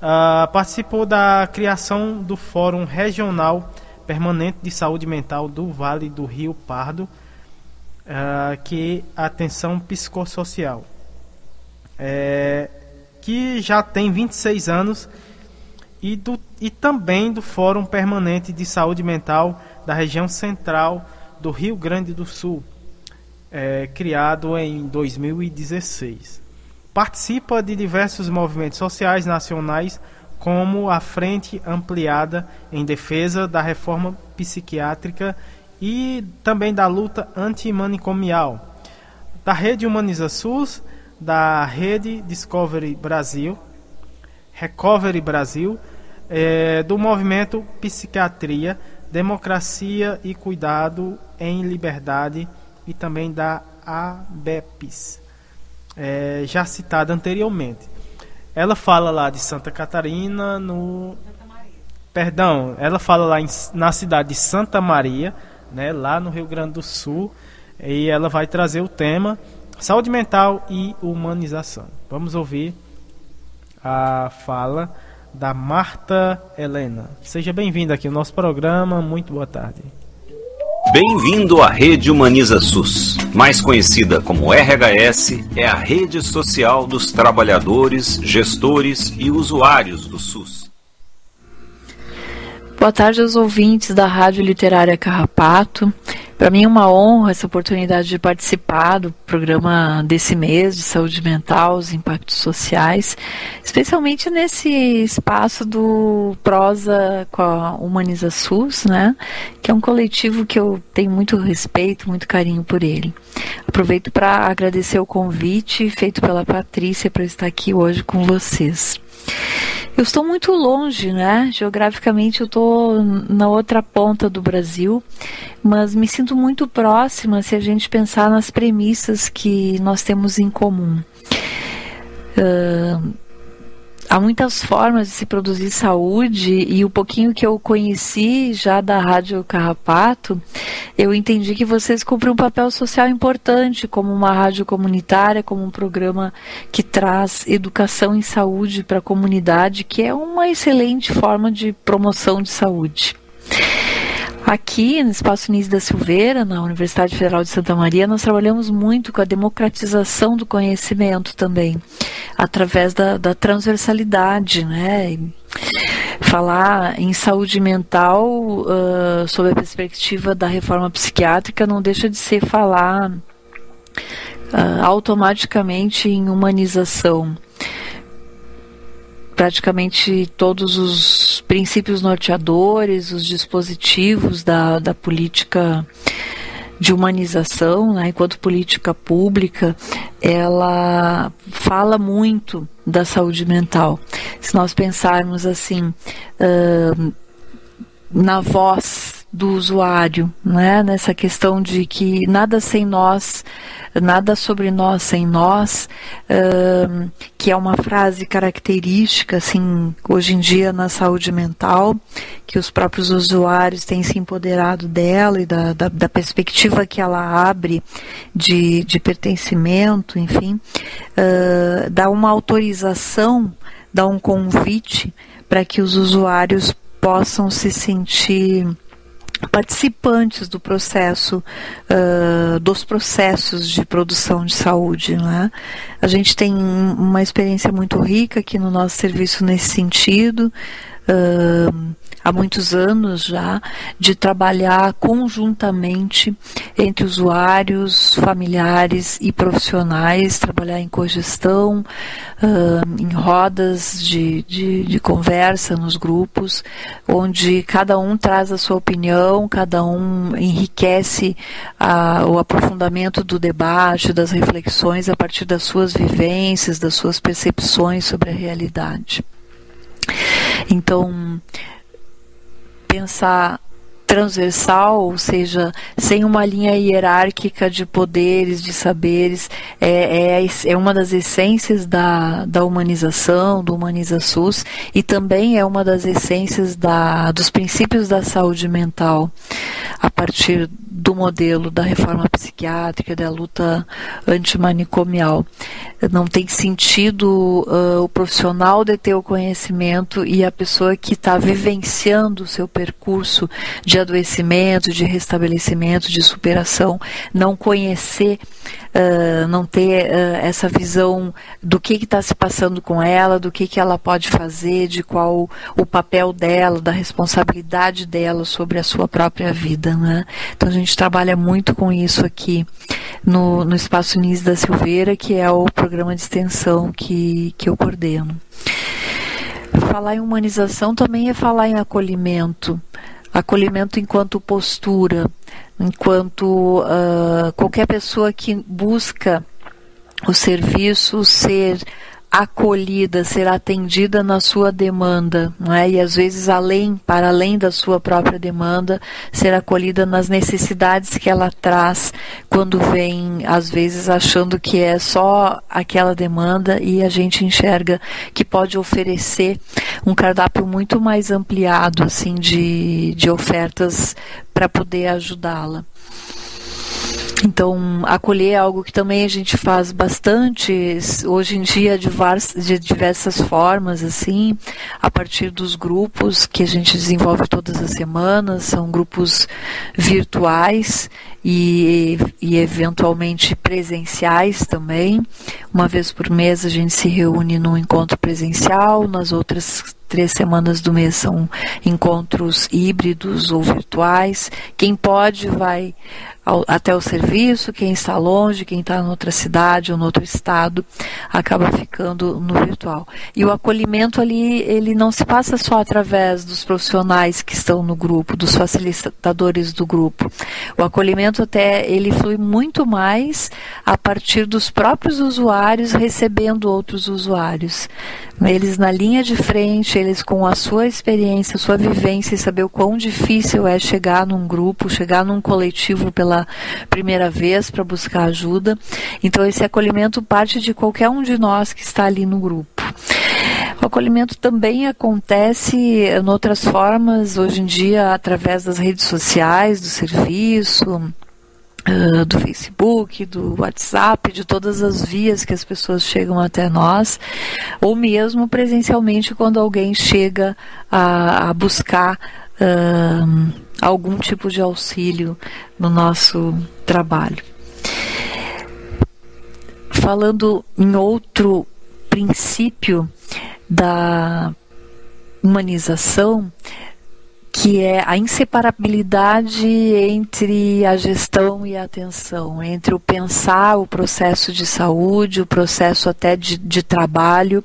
I: uh, participou da criação do Fórum Regional Permanente de Saúde Mental do Vale do Rio Pardo, uh, que é atenção psicossocial, é, que já tem 26 anos, e, do, e também do Fórum Permanente de Saúde Mental da região central do Rio Grande do Sul, é, criado em 2016. Participa de diversos movimentos sociais nacionais, como a Frente Ampliada em Defesa da Reforma Psiquiátrica e também da luta antimanicomial, da Rede Humaniza SUS, da Rede Discovery Brasil, Recovery Brasil, é, do movimento Psiquiatria, Democracia e Cuidado em Liberdade e também da ABEPS, é, já citada anteriormente. Ela fala lá de Santa Catarina, no. Perdão, ela fala lá em, na cidade de Santa Maria, né, lá no Rio Grande do Sul, e ela vai trazer o tema saúde mental e humanização. Vamos ouvir a fala da Marta Helena. Seja bem-vinda aqui ao nosso programa. Muito boa tarde.
Q: Bem-vindo à Rede Humaniza SUS. Mais conhecida como RHS, é a rede social dos trabalhadores, gestores e usuários do SUS.
R: Boa tarde aos ouvintes da Rádio Literária Carrapato. Para mim é uma honra essa oportunidade de participar do programa desse mês de saúde mental, os impactos sociais, especialmente nesse espaço do Prosa com a Humaniza SUS, né? Que é um coletivo que eu tenho muito respeito, muito carinho por ele. Aproveito para agradecer o convite feito pela Patrícia para estar aqui hoje com vocês. Eu estou muito longe, né? Geograficamente eu estou na outra ponta do Brasil, mas me sinto muito próxima se a gente pensar nas premissas que nós temos em comum. Uh, há muitas formas de se produzir saúde e o pouquinho que eu conheci já da Rádio Carrapato, eu entendi que vocês cumprem um papel social importante como uma rádio comunitária, como um programa que traz educação em saúde para a comunidade, que é uma excelente forma de promoção de saúde. Aqui no Espaço Nise da Silveira, na Universidade Federal de Santa Maria, nós trabalhamos muito com a democratização do conhecimento também, através da, da transversalidade, né? falar em saúde mental uh, sob a perspectiva da reforma psiquiátrica não deixa de ser falar uh, automaticamente em humanização praticamente todos os princípios norteadores, os dispositivos da, da política de humanização, né, enquanto política pública, ela fala muito da saúde mental. Se nós pensarmos assim, uh, na voz do usuário, né, nessa questão de que nada sem nós nada sobre nós sem nós, uh, que é uma frase característica, assim, hoje em dia na saúde mental, que os próprios usuários têm se empoderado dela e da, da, da perspectiva que ela abre de, de pertencimento, enfim, uh, dá uma autorização, dá um convite para que os usuários possam se sentir participantes do processo, uh, dos processos de produção de saúde. Né? A gente tem uma experiência muito rica aqui no nosso serviço nesse sentido. Há muitos anos já de trabalhar conjuntamente entre usuários, familiares e profissionais, trabalhar em cogestão, uh, em rodas de, de, de, conversa nos grupos, onde cada um traz a sua opinião, cada um enriquece a, o aprofundamento do debate, das reflexões a partir das suas vivências, das suas percepções sobre a realidade. Então, pensar transversal, ou seja, sem uma linha hierárquica de poderes, de saberes, é, é, é uma das essências da, da humanização, do Humaniza SUS, e também é uma das essências da, dos princípios da saúde mental, a partir do modelo da reforma psiquiátrica, da luta antimanicomial. Não tem sentido uh, o profissional deter o conhecimento e a pessoa que está vivenciando o seu percurso de adoecimento, de restabelecimento, de superação, não conhecer, uh, não ter uh, essa visão do que está se passando com ela, do que, que ela pode fazer, de qual o papel dela, da responsabilidade dela sobre a sua própria vida. Né? Então a gente trabalha muito com isso aqui no, no Espaço Nis da Silveira, que é o programa de extensão que, que eu coordeno. Falar em humanização também é falar em acolhimento acolhimento enquanto postura, enquanto uh, qualquer pessoa que busca o serviço ser acolhida, ser atendida na sua demanda, não é? E às vezes além, para além da sua própria demanda, ser acolhida nas necessidades que ela traz quando vem, às vezes achando que é só aquela demanda e a gente enxerga que pode oferecer um cardápio muito mais ampliado assim de, de ofertas para poder ajudá-la. Então, acolher é algo que também a gente faz bastante hoje em dia de, diversas formas, assim, a partir dos grupos que a gente desenvolve todas as semanas, são grupos virtuais e, e eventualmente presenciais também. Uma vez por mês a gente se reúne num encontro presencial, nas outras três semanas do mês são encontros híbridos ou virtuais. Quem pode vai ao, até o serviço, quem está longe, quem está em outra cidade ou em outro estado, acaba ficando no virtual. E o acolhimento ali, ele não se passa só através dos profissionais que estão no grupo, dos facilitadores do grupo. O acolhimento até, ele flui muito mais a partir dos próprios usuários recebendo outros usuários. Eles na linha de frente, eles com a sua experiência, sua vivência e saber o quão difícil é chegar num grupo, chegar num coletivo pela primeira vez para buscar ajuda. Então, esse acolhimento parte de qualquer um de nós que está ali no grupo. O acolhimento também acontece em outras formas, hoje em dia, através das redes sociais, do serviço, Uh, do Facebook, do WhatsApp, de todas as vias que as pessoas chegam até nós, ou mesmo presencialmente quando alguém chega a, a buscar uh, algum tipo de auxílio no nosso trabalho. Falando em outro princípio da humanização, que é a inseparabilidade entre a gestão e a atenção, entre o pensar o processo de saúde, o processo até de, de trabalho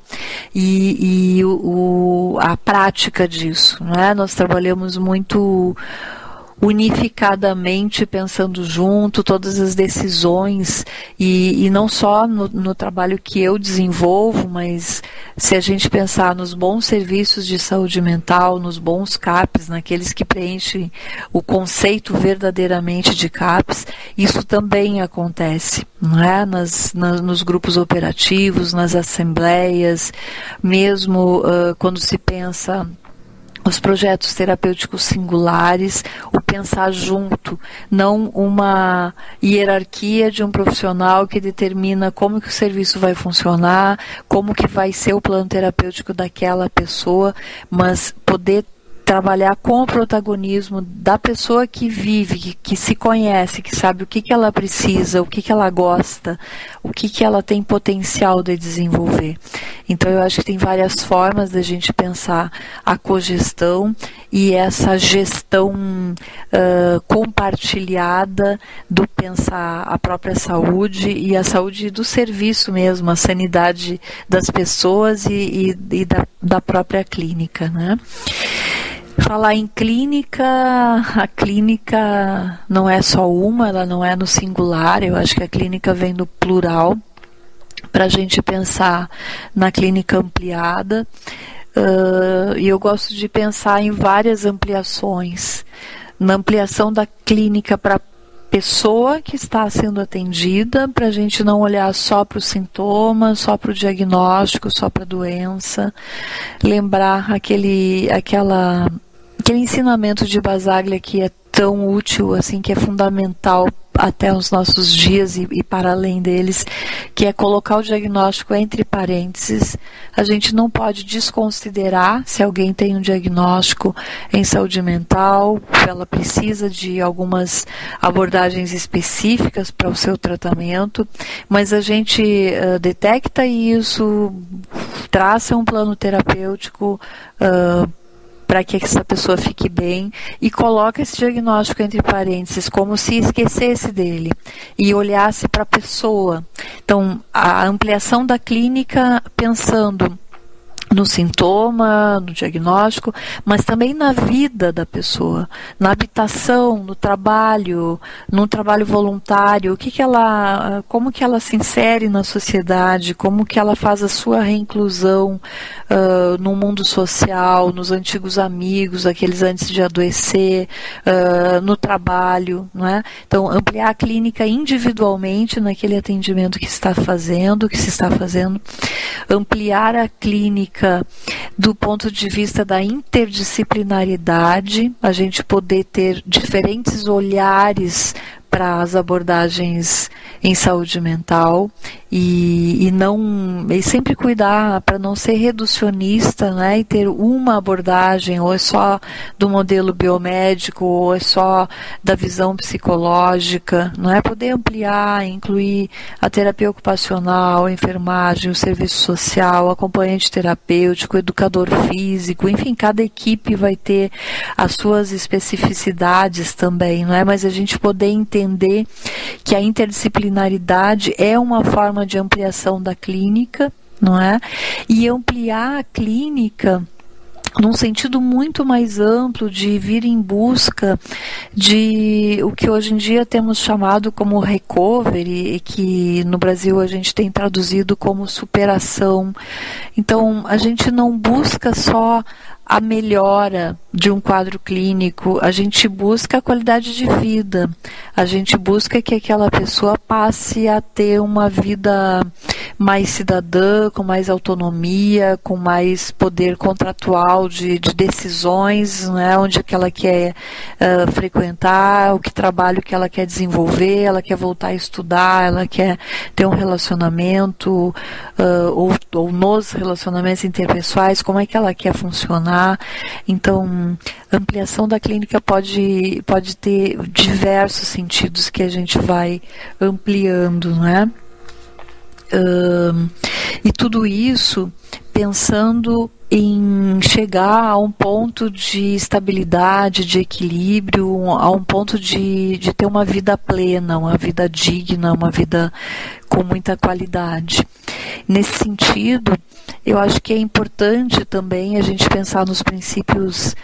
R: e, e o, a prática disso. Não é? Nós trabalhamos muito unificadamente pensando junto todas as decisões e, e não só no, no, trabalho que eu desenvolvo, mas se a gente pensar nos bons serviços de saúde mental, nos bons CAPs, naqueles que preenchem o conceito verdadeiramente de CAPs, isso também acontece, é? Nas, nas nos grupos operativos, nas assembleias, mesmo uh, quando se pensa os projetos terapêuticos singulares, o pensar junto, não uma hierarquia de um profissional que determina como que o serviço vai funcionar, como que vai ser o plano terapêutico daquela pessoa, mas poder trabalhar com o protagonismo da pessoa que vive, que, que, se conhece, que sabe o que, que ela precisa, o que, que ela gosta, o que, que ela tem potencial de desenvolver. Então eu acho que tem várias formas da gente pensar a cogestão e essa gestão uh, compartilhada do pensar a própria saúde e a saúde do serviço mesmo, a sanidade das pessoas e, e, e da, da própria clínica. Né? Falar em clínica, a clínica não é só uma, ela não é no singular, eu acho que a clínica vem no plural, para a gente pensar na clínica ampliada. Uh, e eu gosto de pensar em várias ampliações. na ampliação da clínica para pessoa que está sendo atendida, para a gente não olhar só para os sintomas, só para o diagnóstico, só para a doença, lembrar aquele, aquela, aquele ensinamento de Basaglia que é tão útil, assim, que é fundamental até os nossos dias e, e, para além deles, que é colocar o diagnóstico entre parênteses. A gente não pode desconsiderar se alguém tem um diagnóstico em saúde mental, ela precisa de algumas abordagens específicas para o seu tratamento, mas a gente uh, detecta isso, traça um plano terapêutico. Uh, para que essa pessoa fique bem e coloca esse diagnóstico entre parênteses, como se esquecesse dele e olhasse para a pessoa. Então, a ampliação da clínica pensando no sintoma, no diagnóstico, mas também na vida da pessoa, na habitação, no trabalho, no trabalho voluntário, o que, que ela, como que ela se insere na sociedade, como que ela faz a sua reinclusão uh, no mundo social, nos antigos amigos, aqueles antes de adoecer, uh, no trabalho, não é? Então ampliar a clínica individualmente naquele atendimento que está fazendo, que se está fazendo, ampliar a clínica do ponto de vista da interdisciplinaridade, a gente poder ter diferentes olhares para as abordagens em saúde mental e, e não e sempre cuidar para não ser reducionista né, e ter uma abordagem ou é só do modelo biomédico ou é só da visão psicológica não é? Poder ampliar incluir a terapia ocupacional a enfermagem o serviço social acompanhante terapêutico educador físico enfim cada equipe vai ter as suas especificidades também não é? Mas a gente poder entender entender que a interdisciplinaridade é uma forma de ampliação da clínica, não é? E ampliar a clínica num sentido muito mais amplo de vir em busca de o que hoje em dia temos chamado como recovery e que no Brasil a gente tem traduzido como superação. Então, a gente não busca só a melhora de um quadro clínico, a gente busca a qualidade de vida, a gente busca que aquela pessoa passe a ter uma vida mais cidadã, com mais autonomia, com mais poder contratual de, de decisões, né, onde que ela quer uh, frequentar, o que trabalho que ela quer desenvolver, ela quer voltar a estudar, ela quer ter um relacionamento, uh, ou, ou nos relacionamentos interpessoais, como é que ela quer funcionar. Então, ampliação da clínica pode, pode ter diversos sentidos que a gente vai ampliando, né? Uh, e tudo isso pensando em chegar a um ponto de estabilidade, de equilíbrio, a um ponto de, de ter uma vida plena, uma vida digna, uma vida com muita qualidade. Nesse sentido, eu acho que é importante também a gente pensar nos princípios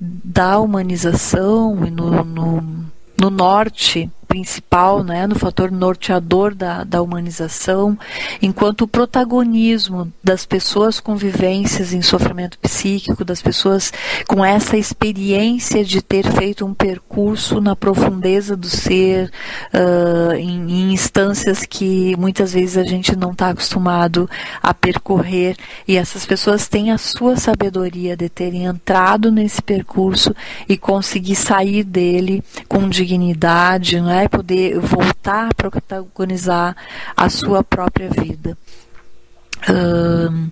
R: da humanização e no, no, no norte principal, né, no fator norteador da, da humanização, enquanto o protagonismo das pessoas com vivências em sofrimento psíquico, das pessoas com essa experiência de ter feito um percurso na profundeza do ser, uh, em, em instâncias que muitas vezes a gente não está acostumado a percorrer, e essas pessoas têm a sua sabedoria de terem entrado nesse percurso e conseguir sair dele com dignidade, não vai poder voltar a protagonizar a sua própria vida. Uh,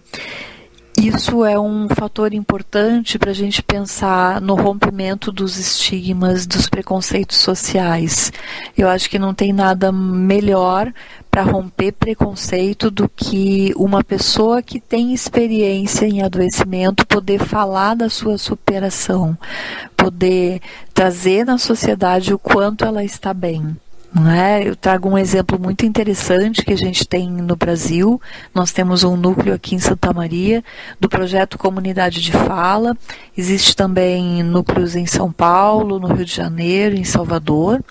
R: isso é um fator importante para a gente pensar no rompimento dos estigmas, dos preconceitos sociais. Eu acho que não tem nada melhor para romper preconceito do que uma pessoa que tem experiência em adoecimento poder falar da sua superação, poder trazer na sociedade o quanto ela está bem. É? Eu trago um exemplo muito interessante que a gente tem no Brasil. Nós temos um núcleo aqui em Santa Maria do projeto Comunidade de Fala. Existe também núcleos em São Paulo, no Rio de Janeiro, em Salvador.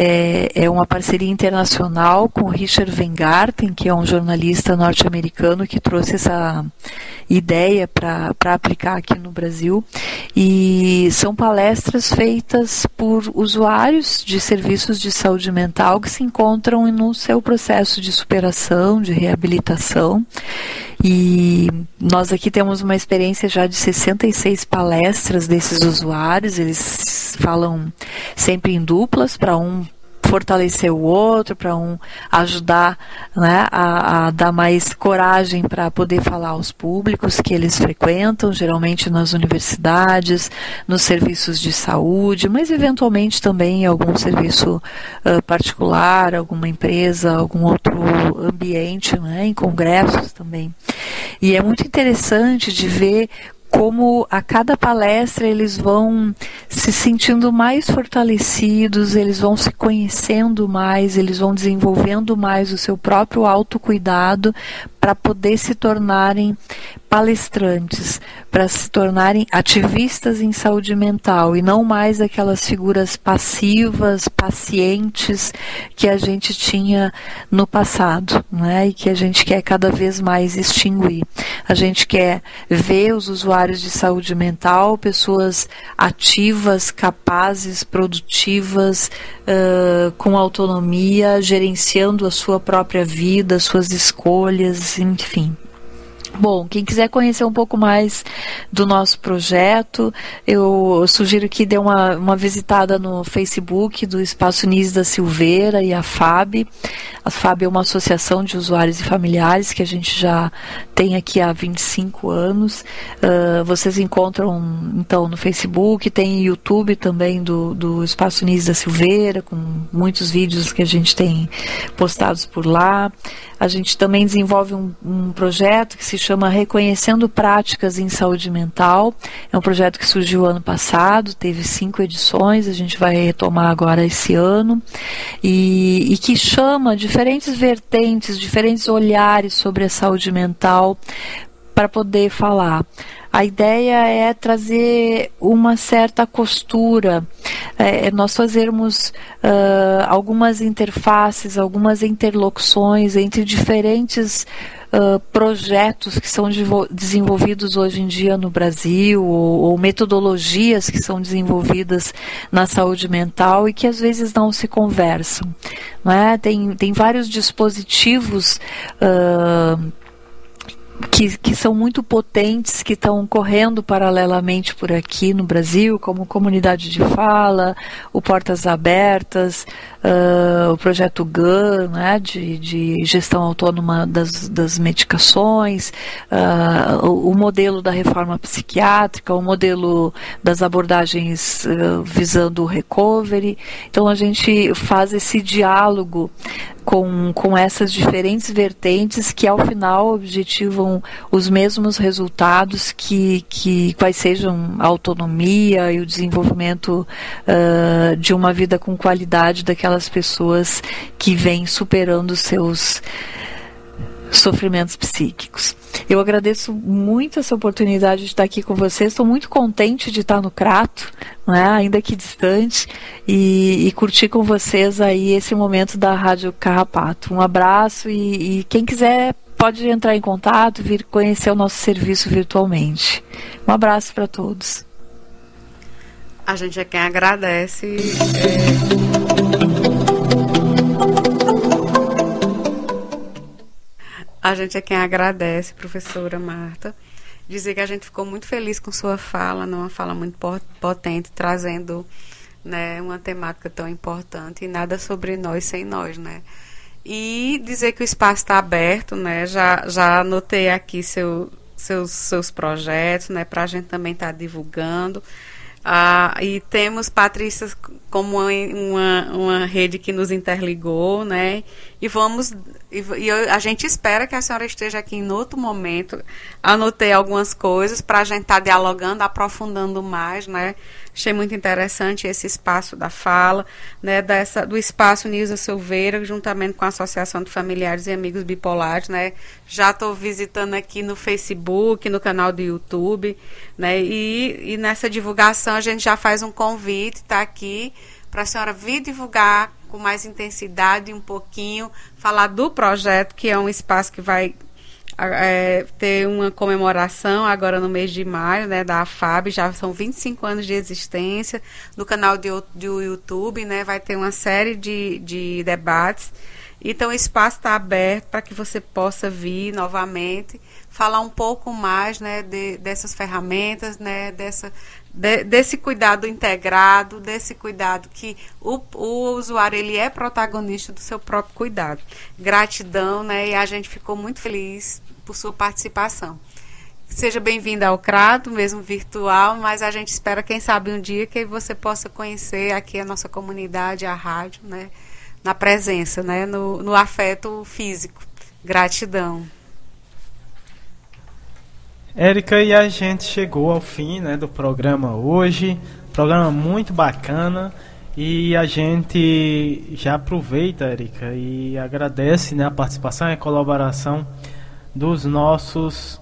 R: É, é uma parceria internacional com Richard Vengarten, que é um jornalista norte-americano que trouxe essa ideia para aplicar aqui no Brasil. E são palestras feitas por usuários de serviços de saúde mental que se encontram no seu processo de superação, de reabilitação. E nós aqui temos uma experiência já de 66 palestras desses usuários, eles falam sempre em duplas, para um fortalecer o outro, para um ajudar né, a, a, dar mais coragem para poder falar aos públicos que eles frequentam, geralmente nas universidades, nos serviços de saúde, mas eventualmente também em algum serviço uh, particular, alguma empresa, algum outro ambiente, né, em congressos também. E é muito interessante de ver como a cada palestra eles vão se sentindo mais fortalecidos, eles vão se conhecendo mais, eles vão desenvolvendo mais o seu próprio autocuidado para poder se tornarem palestrantes, para se tornarem ativistas em saúde mental e não mais aquelas figuras passivas, pacientes que a gente tinha no passado, né? E que a gente quer cada vez mais extinguir. A gente quer ver os usuários de saúde mental, pessoas ativas, capazes, produtivas, uh, com autonomia, gerenciando a sua própria vida, suas escolhas, enfim. Bom, quem quiser conhecer um pouco mais do nosso projeto, eu sugiro que dê uma, uma visitada no Facebook do Espaço Nis da Silveira e a FAB. A FAB é uma associação de usuários e familiares que a gente já tem aqui há 25 anos. Uh, vocês encontram então no Facebook, tem YouTube também do, do Espaço Nis da Silveira, com muitos vídeos que a gente tem postados por lá. A gente também desenvolve um, um projeto que se chama Reconhecendo Práticas em Saúde Mental. É um projeto que surgiu ano passado, teve cinco edições, a gente vai retomar agora esse ano, e, e que chama diferentes vertentes, diferentes olhares sobre a saúde mental para poder falar. A ideia é trazer uma certa costura, é, é nós fazermos uh, algumas interfaces, algumas interlocuções entre diferentes projetos que são desenvolvidos hoje em dia no Brasil, ou, ou, metodologias que são desenvolvidas na saúde mental e que às vezes não se conversam. Não é? tem, tem vários dispositivos. Uh, que, que são muito potentes, que estão correndo paralelamente por aqui no Brasil, como Comunidade de Fala, o Portas Abertas, uh, o projeto GAN, né, de, de gestão autônoma das, das medicações, uh, o, o, modelo da reforma psiquiátrica, o modelo das abordagens uh, visando o recovery. Então a gente faz esse diálogo com, com essas diferentes vertentes que ao final objetivam os mesmos resultados que, que quais sejam a autonomia e o desenvolvimento de uma vida com qualidade daquelas pessoas que vêm superando seus sofrimentos psíquicos. Eu agradeço muito essa oportunidade de estar aqui com vocês. Estou muito contente de estar no Crato, né, ainda que distante, e, e, curtir com vocês aí esse momento da Rádio Carrapato. Um abraço e, e quem quiser pode entrar em contato, vir conhecer o nosso serviço virtualmente. Um abraço para todos.
J: A gente é quem agradece. É... A gente é quem agradece, professora Marta. Dizer que a gente ficou muito feliz com sua fala, uma fala muito potente, trazendo né, uma temática tão importante e nada sobre nós sem nós, né? E dizer que o espaço está aberto, né? Já, já anotei aqui seu, seus, seus projetos, né? Para a gente também estar tá divulgando. Ah, e temos Patrícia como uma, uma rede que nos interligou, né? E vamos e, e a gente espera que a senhora esteja aqui em outro momento. Anotei algumas coisas para a gente estar tá dialogando, aprofundando mais, né? Achei muito interessante esse espaço da fala, né, dessa, do espaço Nilza Silveira, juntamente com a Associação de Familiares e Amigos Bipolares, né? Já estou visitando aqui no Facebook, no canal do YouTube, né? E, e nessa divulgação a gente já faz um convite, está aqui, para a senhora vir divulgar com mais intensidade um pouquinho, falar do projeto, que é um espaço que vai é, ter uma comemoração agora no mês de maio, né, da AFAB, já são 25 anos de existência, no canal do, do YouTube, né, vai ter uma série de, de debates, então o espaço está aberto para que você possa vir novamente, falar um pouco mais, né, de, dessas ferramentas, né, dessa, de, desse cuidado integrado, desse cuidado que o, o usuário ele é protagonista do seu próprio cuidado. Gratidão, né, e a gente ficou muito feliz por sua participação. Seja bem-vinda ao Crato, mesmo virtual, mas a gente espera, quem sabe, um dia que você possa conhecer aqui a nossa comunidade, a rádio, né? Na presença, né? No, no afeto físico. Gratidão.
I: Érica, e a gente chegou ao fim né, do programa hoje. Programa muito bacana. E a gente já aproveita, Érica, e agradece né, a participação e a colaboração dos nossos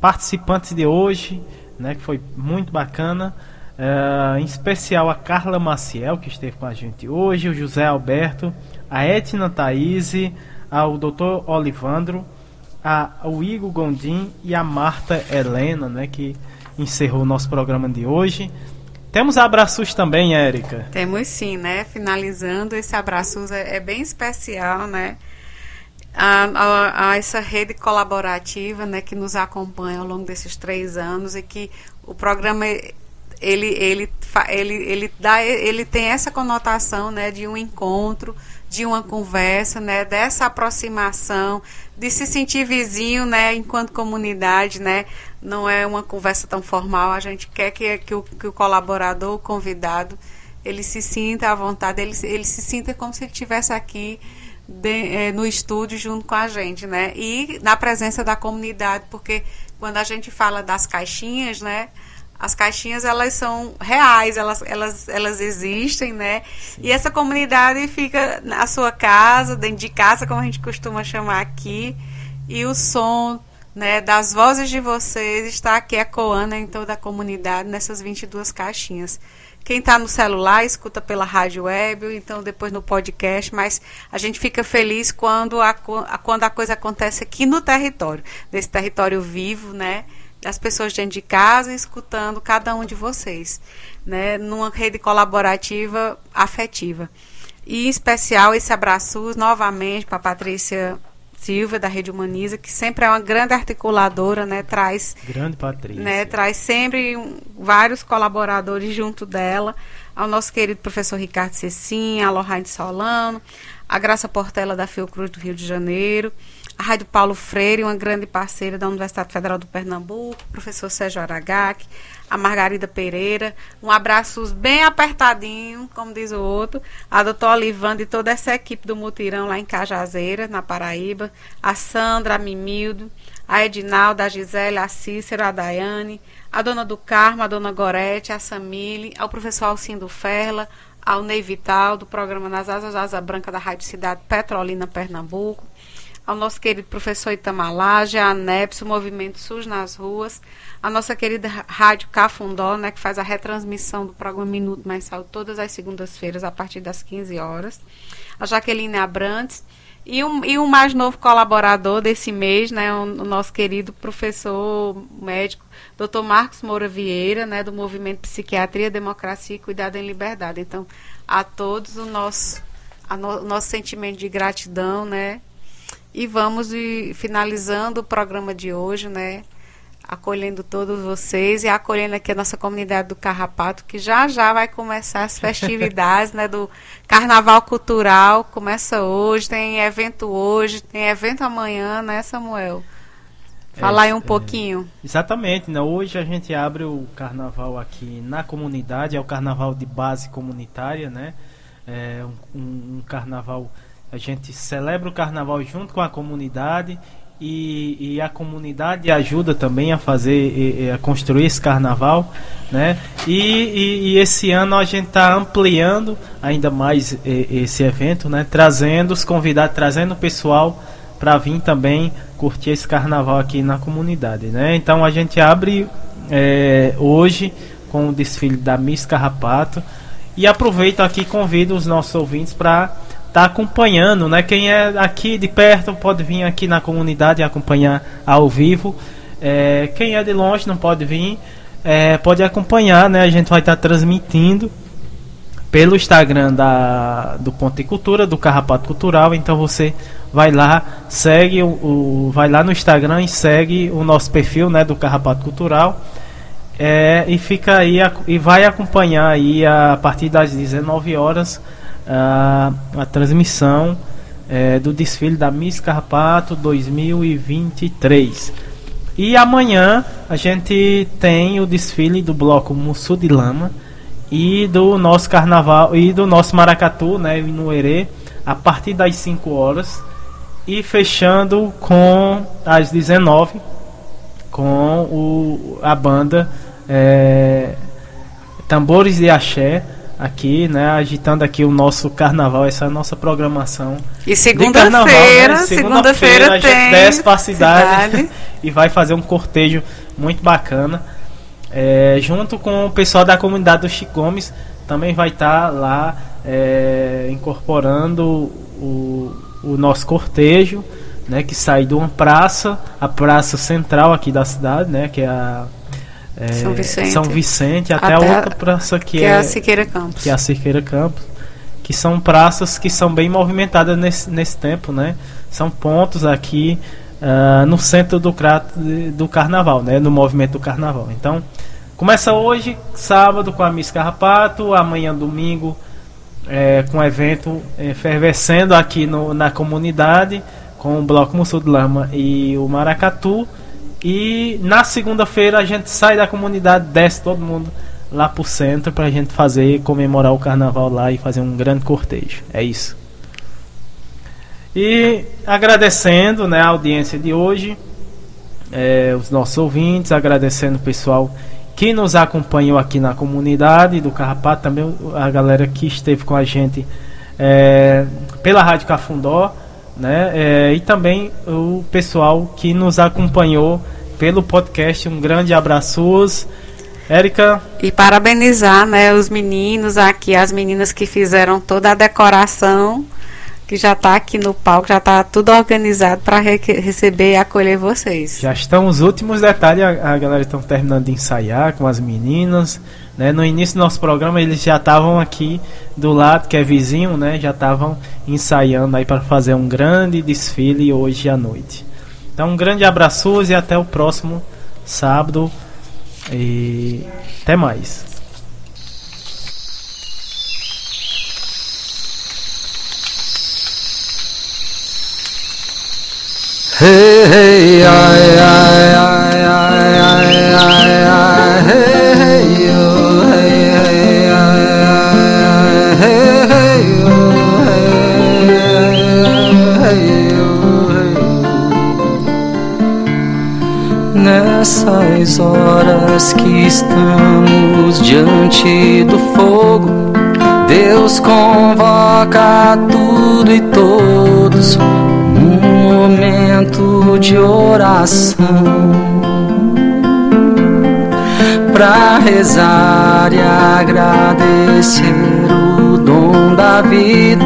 I: participantes de hoje, né, que foi muito bacana. Uh, em especial a Carla Maciel, que esteve com a gente hoje, o José Alberto, a Etna Thaís, ao Dr. Olivandro, a, o Igor Gondim e a Marta Helena, né, que encerrou o nosso programa de hoje. Temos abraços também, Érica?
J: Temos sim, né? Finalizando, esse abraço é, é bem especial, né? A, a, essa rede colaborativa né, que nos acompanha ao longo desses três anos e que o programa ele, ele, ele, ele, dá, ele tem essa conotação né, de um encontro, de uma conversa, né, dessa aproximação, de se sentir vizinho né, enquanto comunidade. Né, não é uma conversa tão formal, a gente quer que, que, o, que o colaborador, o convidado, ele se sinta à vontade, ele, ele se sinta como se ele estivesse aqui de, é, no estúdio junto com a gente, né? E na presença da comunidade, porque quando a gente fala das caixinhas, né? As caixinhas elas são reais, elas, elas, elas existem, né? Sim. E essa comunidade fica na sua casa, dentro de casa, como a gente costuma chamar aqui, e o som né, das vozes de vocês está aqui ecoando em toda a comunidade nessas 22 caixinhas. Quem está no celular escuta pela rádio web, então depois no podcast, mas a gente fica feliz quando a, quando a coisa acontece aqui no território, nesse território vivo, né? Das pessoas dentro de casa escutando cada um de vocês, né? Numa rede colaborativa afetiva. E em especial esse abraço novamente para a Patrícia Silva, da Rede Humaniza, que sempre é uma grande articuladora, né? Traz.
I: Grande Patrícia.
J: Né, traz sempre um, vários colaboradores junto dela. Ao nosso querido professor Ricardo Cecim, a Lohane Solano, a Graça Portela da Fiocruz do Rio de Janeiro, a Rádio Paulo Freire, uma grande parceira da Universidade Federal do Pernambuco, professor Sérgio Aragac, a Margarida Pereira, um abraço bem apertadinho, como diz o outro, a doutora Olivanda e toda essa equipe do Mutirão lá em Cajazeira, na Paraíba, a Sandra, a Mimildo, a Edinalda, a Gisele, a Cícera, a Daiane, a dona do Carmo, a dona Gorete, a Samile, ao professor Alcindo Ferla, ao Ney Vital, do programa Nas Asas Asa Branca da Rádio Cidade Petrolina, Pernambuco, ao nosso querido professor Itamalaje, a ANEPS, o Movimento SUS nas Ruas, a nossa querida Rádio Cafundó, né, que faz a retransmissão do programa Minuto Mais Saúde todas as segundas-feiras, a partir das 15 horas, a Jaqueline Abrantes, e um, e um mais novo colaborador desse mês, né, o, o nosso querido professor médico, Dr. Marcos Moura Vieira, né, do Movimento Psiquiatria, Democracia e Cuidado em Liberdade. Então, a todos o nosso, no, o nosso sentimento de gratidão, né, e vamos finalizando o programa de hoje, né? Acolhendo todos vocês e acolhendo aqui a nossa comunidade do Carrapato, que já já vai começar as festividades, né? Do Carnaval Cultural. Começa hoje, tem evento hoje, tem evento amanhã, né, Samuel? Falar é, aí um é, pouquinho.
I: Exatamente, né? Hoje a gente abre o carnaval aqui na comunidade, é o carnaval de base comunitária, né? É um, um, um carnaval a gente celebra o carnaval junto com a comunidade e, e, a comunidade ajuda também a fazer e, a construir esse carnaval, né? E, e, e esse ano a gente está ampliando ainda mais esse evento, né? Trazendo os convidados, trazendo o pessoal para vir também curtir esse carnaval aqui na comunidade, né? Então a gente abre é, hoje com o desfile da Miss Carrapato e aproveito aqui convido os nossos ouvintes para tá acompanhando, né? Quem é aqui de perto pode vir aqui na comunidade acompanhar ao vivo. É, quem é de longe não pode vir, é, pode acompanhar, né? A gente vai estar tá transmitindo pelo Instagram da, do Ponte Cultura, do Carrapato Cultural. Então você vai lá, segue o, o, vai lá no Instagram e segue o nosso perfil, né, do Carrapato Cultural. É, e fica aí e vai acompanhar aí a partir das 19 horas a, a transmissão é, do desfile da Miss Carrapato 2023. E amanhã a gente tem o desfile do bloco Mussu de Lama e do nosso carnaval e do nosso maracatu, né, no Herê, a partir das 5 horas e fechando com às 19 com o, a banda é, Tambores de Axé aqui, né, agitando aqui o nosso carnaval, essa é a nossa programação.
J: E segunda-feira, né? segunda-feira
I: segunda
J: tem
I: desce para a cidade, cidade. e vai fazer um cortejo muito bacana. É, junto com o pessoal da comunidade do Chico Gomes, também vai estar tá lá é, incorporando o, o nosso cortejo, né, que sai de uma praça, a praça central aqui da cidade, né, que é a é, São Vicente, São Vicente até, até, a outra praça que,
J: que é, é, a Siqueira Campos.
I: Que é a Siqueira Campos. Que são praças que são bem movimentadas nesse, nesse tempo, né? São pontos aqui uh, no centro do, do carnaval, né? No movimento do carnaval. Então, começa hoje, sábado, com a Miss Carrapato, amanhã, domingo, é, com o evento efervescendo aqui no, na comunidade, com o Bloco Mussul de Lama e o Maracatu. E na segunda-feira a gente sai da comunidade, desce todo mundo lá pro centro pra gente fazer, comemorar o carnaval lá e fazer um grande cortejo. É isso. E agradecendo né, a audiência de hoje, é, os nossos ouvintes, agradecendo o pessoal que nos acompanhou aqui na comunidade do Carrapato, também a galera que esteve com a gente é, pela Rádio Cafundó né? É, e também o pessoal que nos acompanhou pelo podcast. Um grande abraço. Érica.
J: E parabenizar, né, os meninos aqui, as meninas que fizeram toda a decoração, que já está aqui no palco, já está tudo organizado para re receber e acolher vocês.
I: Já estão os últimos detalhes, a, a galera está terminando de ensaiar com as meninas. Né? No início do nosso programa eles já estavam aqui do lado, que é vizinho, né? já estavam ensaiando aí para fazer um grande desfile hoje à noite. Então um grande abraço e até o próximo sábado. E até mais. Nessas horas que estamos diante do fogo, Deus convoca tudo e todos momento de oração para rezar e agradecer o dom da vida,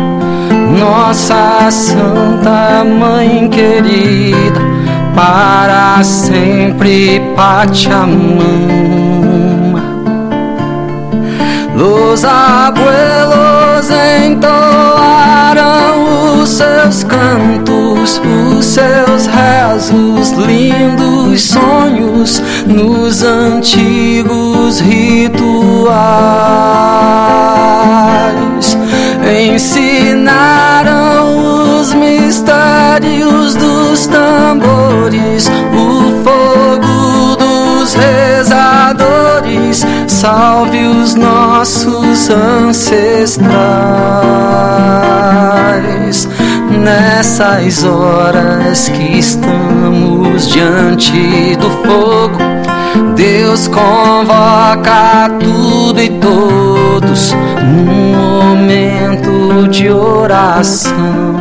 I: nossa Santa Mãe querida, para sempre Pachamama. Los abuelos entoaram os seus cantos, os seus rezos, lindos sonhos nos antigos rituais. Ensinaram os mistérios dos tambores, o fogo salve os nossos ancestrais. Nessas horas que estamos diante do fogo, Deus convoca tudo e todos num momento de oração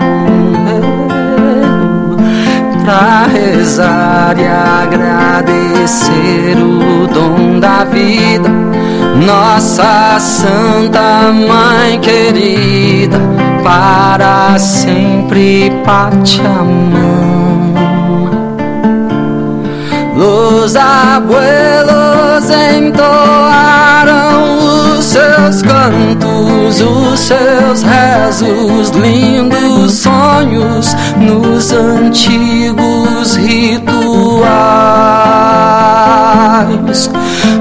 I: para rezar e agradecer o dom da vida. Nossa Santa Mãe querida,
K: para sempre Pachamama. Los abuelos entoaram os seus cantos, os seus rezos, lindos sonhos nos antigos rituais.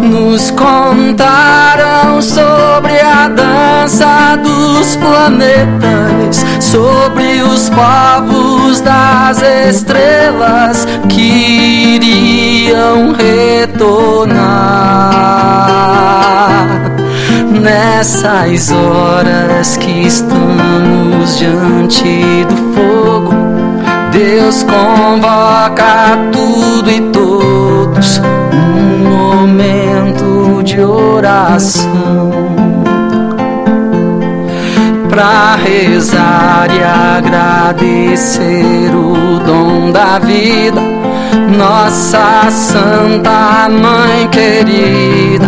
K: Nos contaram sobre a dança dos planetas, sobre os povos das estrelas que iriam retornar nessas horas que estamos diante do fogo. Deus convoca tudo e todos um momento de oração para rezar e agradecer o dom da vida, nossa Santa Mãe querida,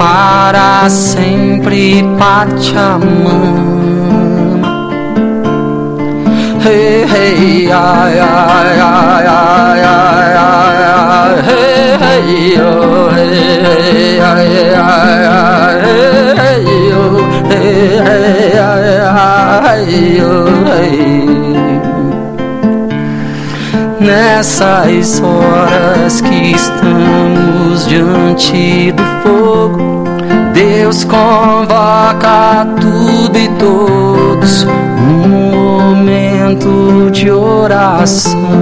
K: para sempre Pachamama. Hey, hey, ai, ai, ai, ai, ai, ai, hey, hey, oh, hey, hey, ai, ai, ai, hey, oh, hey, hey, ai, ai, oh, hey. Nessas horas que estamos diante do fogo, Deus convoca tudo e todos um momento de oração